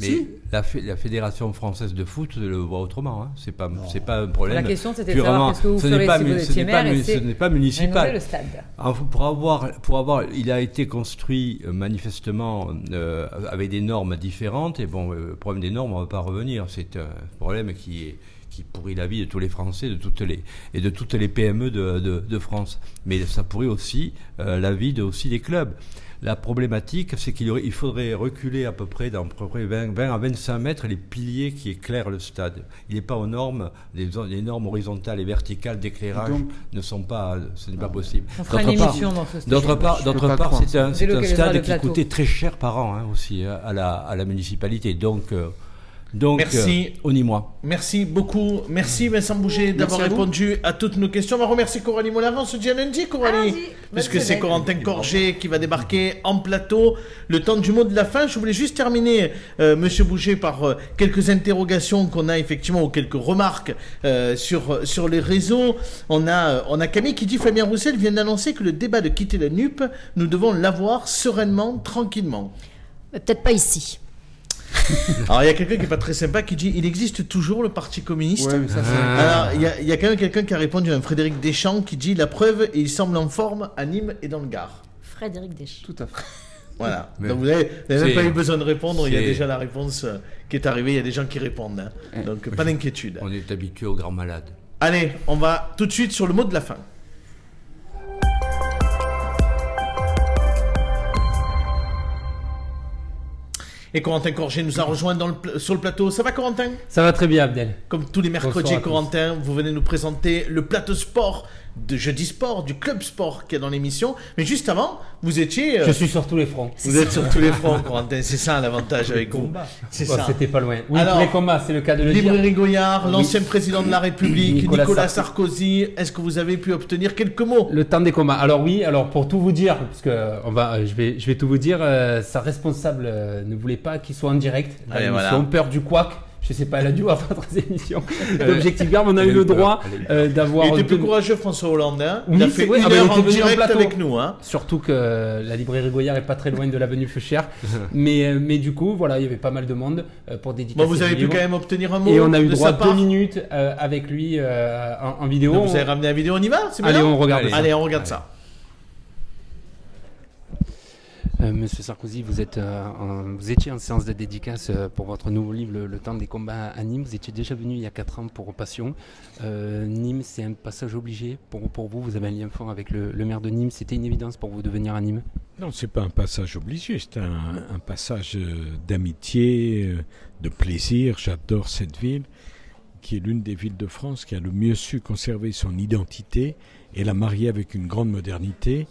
Mais Si. la, fé- la fédération française de foot le voit autrement. Hein. C'est pas, c'est pas un problème. La question, c'était de purement- savoir qu'est-ce que vous ferez pas si vous étiez pas ce n'est pas municipal. le stade. Alors, pour avoir, pour avoir, il a été construit euh, manifestement euh, avec des normes différentes. Et bon, euh, le problème des normes, on ne va pas revenir. C'est un problème qui est qui pourrit la vie de tous les Français, de toutes les et de toutes les PME de, de, de France. Mais ça pourrit aussi euh, la vie de aussi des clubs. La problématique, c'est qu'il y aurait- il faudrait reculer à peu près peu près 20, 20 à 25 mètres les piliers qui éclairent le stade. Il n'est pas aux normes, les, les normes horizontales et verticales d'éclairage ne sont pas, ce n'est pas possible. On fera une D'autre part- émission dans ce stade. D'autre part, c'est un, stade qui coûtait très cher par an hein, aussi hein, à, la, à la municipalité. Donc, euh, donc Merci. euh, on y moi. Merci beaucoup. Merci Vincent Bouger d'avoir répondu à toutes nos questions. On va remercier Coralie Molard. On se dit à lundi, Coralie. Puisque c'est. Corentin Corget qui va débarquer en plateau. Le temps du mot de la fin. Je voulais juste terminer, euh, Monsieur Bouger, par euh, quelques interrogations qu'on a effectivement ou quelques remarques euh, sur, sur les réseaux. On a, on a Camille qui dit Fabien Roussel vient d'annoncer que le débat de quitter la NUP, nous devons l'avoir sereinement, tranquillement. Peut-être pas ici. Alors il y a quelqu'un qui est pas très sympa qui dit il existe toujours le Parti communiste. Ouais, mais ça, c'est- Alors, il y a, il y a quand même quelqu'un qui a répondu, un Frédéric Deschamps, qui dit la preuve, il semble en forme à Nîmes et dans le Gard. Frédéric Deschamps. Tout à fait. Voilà. Mais Donc vous n'avez même pas eu besoin de répondre, il y a déjà la réponse euh, qui est arrivée, il y a des gens qui répondent. hein. Donc pas d'inquiétude. On est habitué aux grands malades. Allez, on va tout de suite sur le mot de la fin. Et Corentin Corget nous a rejoint dans le pla- sur le plateau. Ça va Corentin? Ça va très bien, Abdel. Comme tous les mercredis. Corentin, vous venez nous présenter le plateau sport de Jeudi Sport, du club sport qu'il y a dans l'émission. Mais juste avant, vous étiez... euh, Je suis sur tous les fronts. Vous êtes sur tous les fronts, Corentin. C'est ça l'avantage avec vous. C'est ça. C'était pas loin. Oui, Alors, les combats, c'est le cas de le dire. Librairie Goyard, Oui. l'ancien président de la République, Nicolas Nicolas, Sarko- Sarkozy. Est-ce que vous avez pu obtenir quelques mots? Le temps des combats. Alors oui, alors pour tout vous dire, parce que euh, on va, euh, je vais, je vais tout vous dire, euh, sa responsable euh, ne voulait pas qu'il soit en direct. dans Allez, l'émission. voilà. peur du couac. Je sais pas, elle a dû avoir d'autres émissions. L'objectif Garde, on a eu le droit euh, d'avoir. Il était plus courageux, François Hollande. hein. Oui, il a fait vrai. une Ah, heure en direct avec nous. Hein. Surtout que la librairie Goyard est pas très loin de l'avenue Feuchère. mais, euh, mais du coup, voilà, il y avait pas mal de monde euh, pour dédicacer Bon, vous avez pu quand même obtenir un mot Et on a eu de droit à deux minutes euh, avec lui euh, en, en vidéo. Donc, vous avez ramené la vidéo, on y va Allez, on regarde Allez. ça. Allez, on regarde ça. Monsieur Sarkozy, euh, vous étiez en séance de dédicace euh, pour votre nouveau livre, Le, temps des combats à Nîmes. Vous étiez déjà venu il y a 4 ans pour Passion. Euh, Nîmes, c'est un passage obligé pour, vous. Vous avez un lien fort avec le, maire de Nîmes. C'était une évidence pour vous de venir à Nîmes? Non, c'est pas un passage obligé, c'est un, un passage euh, d'amitié, euh, de plaisir. J'adore cette ville, qui est l'une des villes de France qui a le mieux su conserver son identité et la marier avec une grande modernité.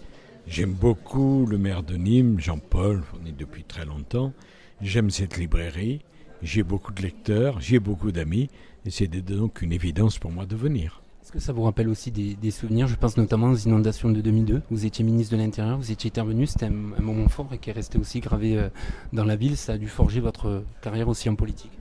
J'aime beaucoup le maire de Nîmes, Jean-Paul, on est depuis très longtemps. J'aime cette librairie j'ai beaucoup de lecteurs, j'ai beaucoup d'amis, et c'est donc une évidence pour moi de venir. Est-ce que ça vous rappelle aussi des, souvenirs Je pense notamment aux inondations de 2002. Vous étiez ministre de l'Intérieur, vous étiez intervenu, c'était un, moment fort et qui est resté aussi gravé euh, dans la ville. Ça a dû forger votre carrière aussi en politique.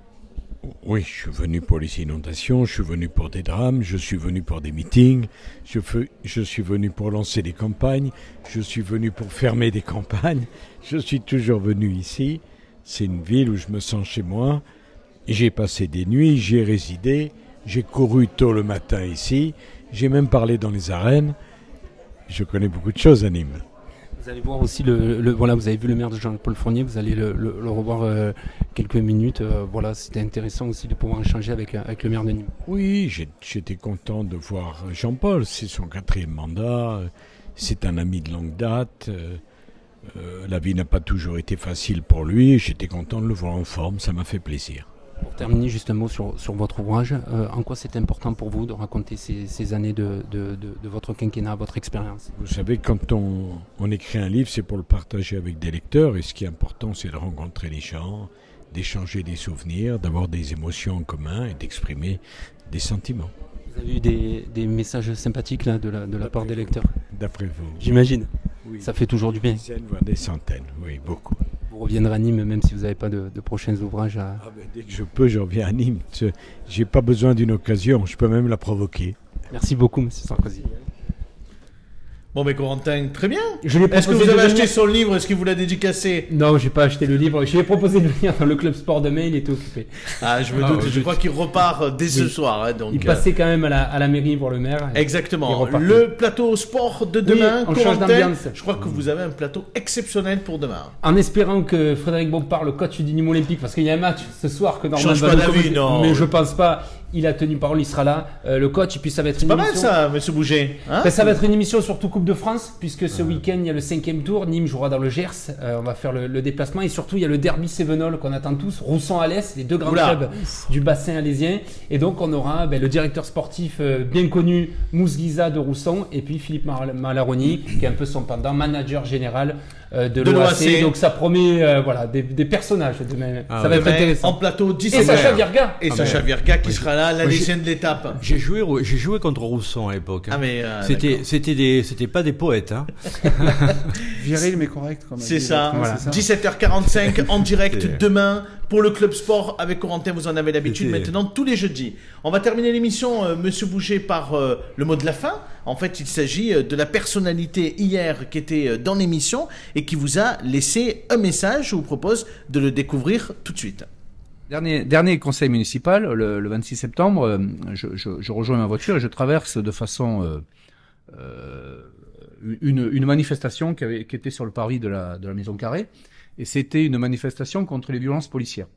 Oui, je suis venu pour les inondations, je suis venu pour des drames, je suis venu pour des meetings, je, je suis venu pour lancer des campagnes, je suis venu pour fermer des campagnes, je suis toujours venu ici. C'est une ville où je me sens chez moi. J'ai passé des nuits, j'ai résidé, j'ai couru tôt le matin ici, j'ai même parlé dans les arènes. Je connais beaucoup de choses à Nîmes. Vous allez voir aussi le, voilà, vous avez vu le maire de Jean-Paul Fournier, vous allez le, revoir euh, quelques minutes. Euh, voilà, c'était intéressant aussi de pouvoir échanger avec, avec le maire de Nîmes. Oui, j'étais content de voir Jean-Paul. C'est son quatrième mandat. C'est un ami de longue date. Euh, la vie n'a pas toujours été facile pour lui. J'étais content de le voir en forme. Ça m'a fait plaisir. Pour terminer juste un mot sur, sur votre ouvrage, euh, en quoi c'est important pour vous de raconter ces, années de, de, de, votre quinquennat, votre expérience? Vous savez, quand on, on écrit un livre, c'est pour le partager avec des lecteurs, et ce qui est important, c'est de rencontrer les gens, d'échanger des souvenirs, d'avoir des émotions en commun et d'exprimer des sentiments. Vous avez eu des, des messages sympathiques là, de, la, de la part des lecteurs? D'après vous J'imagine. Oui. Ça fait toujours du bien. Des dizaines, voire des centaines, oui, beaucoup vous reviendrez à Nîmes, même si vous n'avez pas de, prochains ouvrages à... Ah ben, dès que je peux, je reviens à Nîmes. J'ai pas besoin d'une occasion, je peux même la provoquer. Merci beaucoup, Monsieur Sarkozy. Bon, mais Corentin, très bien. Est-ce que vous avez acheté son livre? Est-ce qu'il vous l'a dédicacé? Non, j'ai pas acheté le livre. Je lui ai proposé de venir dans le club sport demain, il était occupé. Ah, je me ah, doute. je, crois qu'il repart dès ce soir. Hein, donc, il passait quand même à la, à la mairie pour le maire. Exactement. Le plateau sport de demain. on change d'ambiance. Je crois que vous avez un plateau exceptionnel pour demain. En espérant que Frédéric Bompard, le coach du Nîmes Olympique, parce qu'il y a un match ce soir que normalement. Change pas d'avis, non. Mais je pense pas il a tenu parole, il sera là. Euh, le coach, et puis ça va être une pas mal ça, Monsieur Bouger. Hein ben, ça va être une émission surtout Coupe de France, puisque ce week-end il y a le cinquième tour. Nîmes jouera dans le Gers. Euh, on va faire le, déplacement et surtout il y a le derby Sévenol qu'on attend tous. Rousson-Alès, les deux grands clubs du bassin alésien. Et donc on aura ben, le directeur sportif euh, bien connu, Mousse Guiza de Rousson, et puis Philippe Malaroni, qui est un peu son pendant, manager général euh, de, l'OAC. Donc ça promet euh, voilà, des, personnages demain. Ah ça va être intéressant. En plateau 17 Et Sacha Virga. Et ah, Sacha Virga qui sera là, la légende de l'étape. J'ai joué, j'ai joué contre Rousson à l'époque. Hein. Ah, mais euh, c'était, c'était des, c'était pas des poètes. Hein. Viril mais correct. C'est ça. 17h45 en direct demain pour le club sport avec Corentin. Vous en avez l'habitude maintenant tous les jeudis. On va terminer l'émission, Monsieur Boucher, par le mot de la fin. En fait, il s'agit de la personnalité hier qui était dans l'émission et qui vous a laissé un message. Je vous propose de le découvrir tout de suite. Dernier, dernier conseil municipal, le, 26 septembre, euh, je, rejoins ma voiture et je traverse de façon euh, euh, une, manifestation qui, avait, qui, était sur le parvis de la, de la Maison Carrée, et c'était une manifestation contre les violences policières.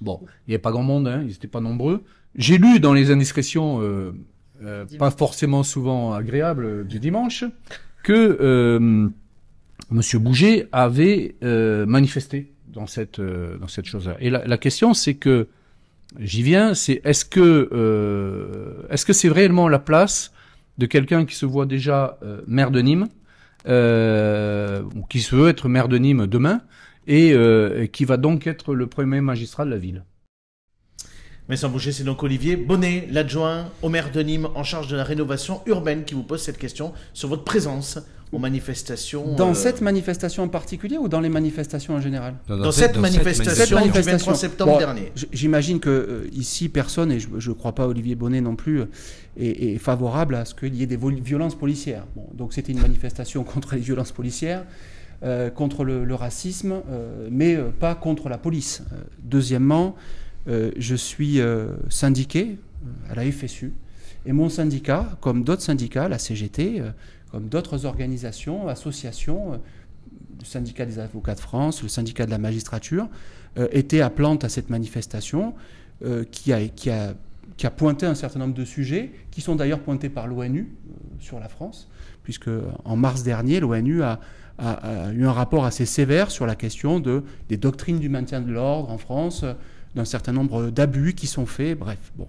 Bon, il n'y avait pas grand monde, hein, ils n'étaient pas nombreux. J'ai lu dans les indiscrétions, pas forcément souvent agréables du dimanche, que Monsieur Bouget avait euh, manifesté dans cette euh, dans cette chose-là. Et la, question, c'est que j'y viens, c'est est-ce que euh, est-ce que c'est réellement la place de quelqu'un qui se voit déjà maire de Nîmes, ou qui se veut être maire de Nîmes demain, et qui va donc être le premier magistrat de la ville. Mais sans bouger, c'est donc Olivier Bonnet, l'adjoint au maire de Nîmes en charge de la rénovation urbaine, qui vous pose cette question sur votre présence aux manifestations. Dans euh, cette manifestation en particulier ou dans les manifestations en général dans, cette, manifestation, du 23 septembre dernier. J'imagine que euh, ici, personne, et je ne crois pas Olivier Bonnet non plus, euh, est, favorable à ce qu'il y ait des violences policières. Bon, donc c'était une manifestation contre les violences policières. contre le, racisme, mais pas contre la police. deuxièmement, je suis syndiqué à la FSU, et mon syndicat, comme d'autres syndicats, la CGT, comme d'autres organisations, associations, euh, le syndicat des avocats de France, le syndicat de la magistrature, euh, étaient appelantes à cette manifestation euh, qui, a, qui, a, qui, a, pointé un certain nombre de sujets, qui sont d'ailleurs pointés par l'ONU sur la France, puisque en mars dernier, l'ONU a, a, eu un rapport assez sévère sur la question de, des doctrines du maintien de l'ordre en France, d'un certain nombre d'abus qui sont faits, bref. Bon.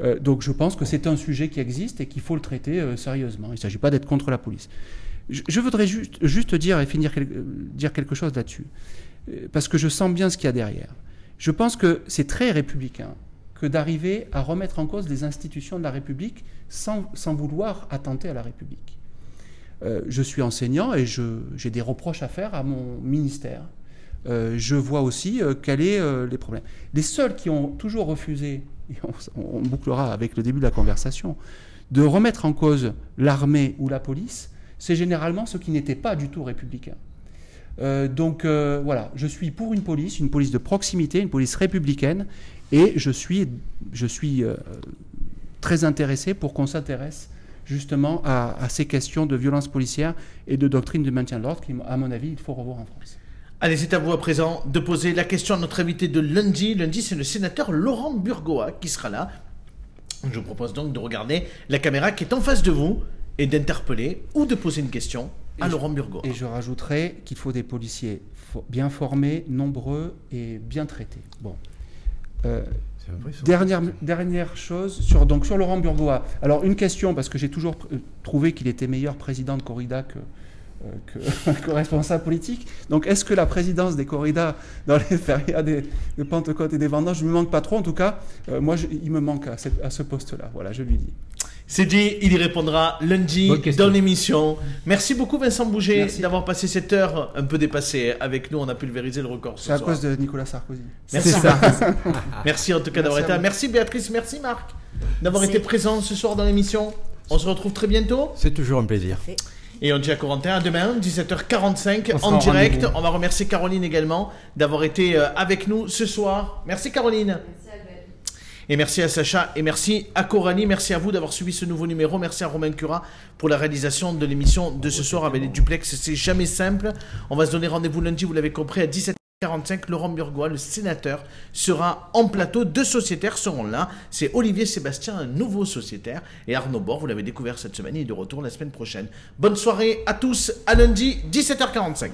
Euh, donc je pense que c'est un sujet qui existe et qu'il faut le traiter euh, sérieusement. Il ne s'agit pas d'être contre la police. Je, voudrais juste, dire et finir dire quelque chose là-dessus, euh, parce que je sens bien ce qu'il y a derrière. Je pense que c'est très républicain que d'arriver à remettre en cause les institutions de la République sans, sans vouloir attenter à la République. Euh, je suis enseignant et j'ai des reproches à faire à mon ministère. Euh, je vois aussi euh, quels sont les problèmes. Les seuls qui ont toujours refusé, on, bouclera avec le début de la conversation, de remettre en cause l'armée ou la police, c'est généralement ceux qui n'étaient pas du tout républicains. donc voilà, je suis pour une police, une police de proximité, une police républicaine, et je suis, je suis très intéressé pour qu'on s'intéresse justement à, ces questions de violence policière et de doctrine de maintien de l'ordre qui, à mon avis, il faut revoir en France. Allez, c'est à vous à présent de poser la question à notre invité de lundi. Lundi, c'est le sénateur Laurent Burgoa qui sera là. Je vous propose donc de regarder la caméra qui est en face de vous et d'interpeller ou de poser une question à Laurent Burgoa. Et je rajouterai qu'il faut des policiers bien formés, nombreux et bien traités. Bon. Euh, Dernière, dernière chose sur, donc sur Laurent Burgoa. Alors une question, parce que j'ai toujours trouvé qu'il était meilleur président de corrida que, euh, que, responsable politique. Donc est-ce que la présidence des corridas dans les férias des, de Pentecôte et des vendanges ne me manque pas trop? En tout cas, euh, moi, il me manque à, à ce poste-là. Voilà, je lui dis. C'est dit, il y répondra lundi dans l'émission. Merci beaucoup Vincent Bouger d'avoir passé cette heure un peu dépassée avec nous. On a pulvérisé le record. C'est à cause de Nicolas Sarkozy. Merci. merci en tout cas d'avoir été là. Merci Béatrice, merci Marc d'avoir été présent ce soir dans l'émission. On se retrouve très bientôt. C'est toujours un plaisir. Et on dit à Corentin à demain, 17h45 en direct. On va remercier Caroline également d'avoir été euh, avec nous ce soir. Merci Caroline. Et merci à Sacha et merci à Corani. Merci à vous d'avoir suivi ce nouveau numéro. Merci à Romain Cura pour la réalisation de l'émission de ce soir avec les duplex. C'est jamais simple. On va se donner rendez-vous lundi, vous l'avez compris, à 45, Laurent Burgois, le sénateur, sera en plateau. Deux sociétaires seront là. C'est Olivier Sébastien, un nouveau sociétaire, et Arnaud Bord, vous l'avez découvert cette semaine, il est de retour la semaine prochaine. Bonne soirée à tous, à lundi, 17h45.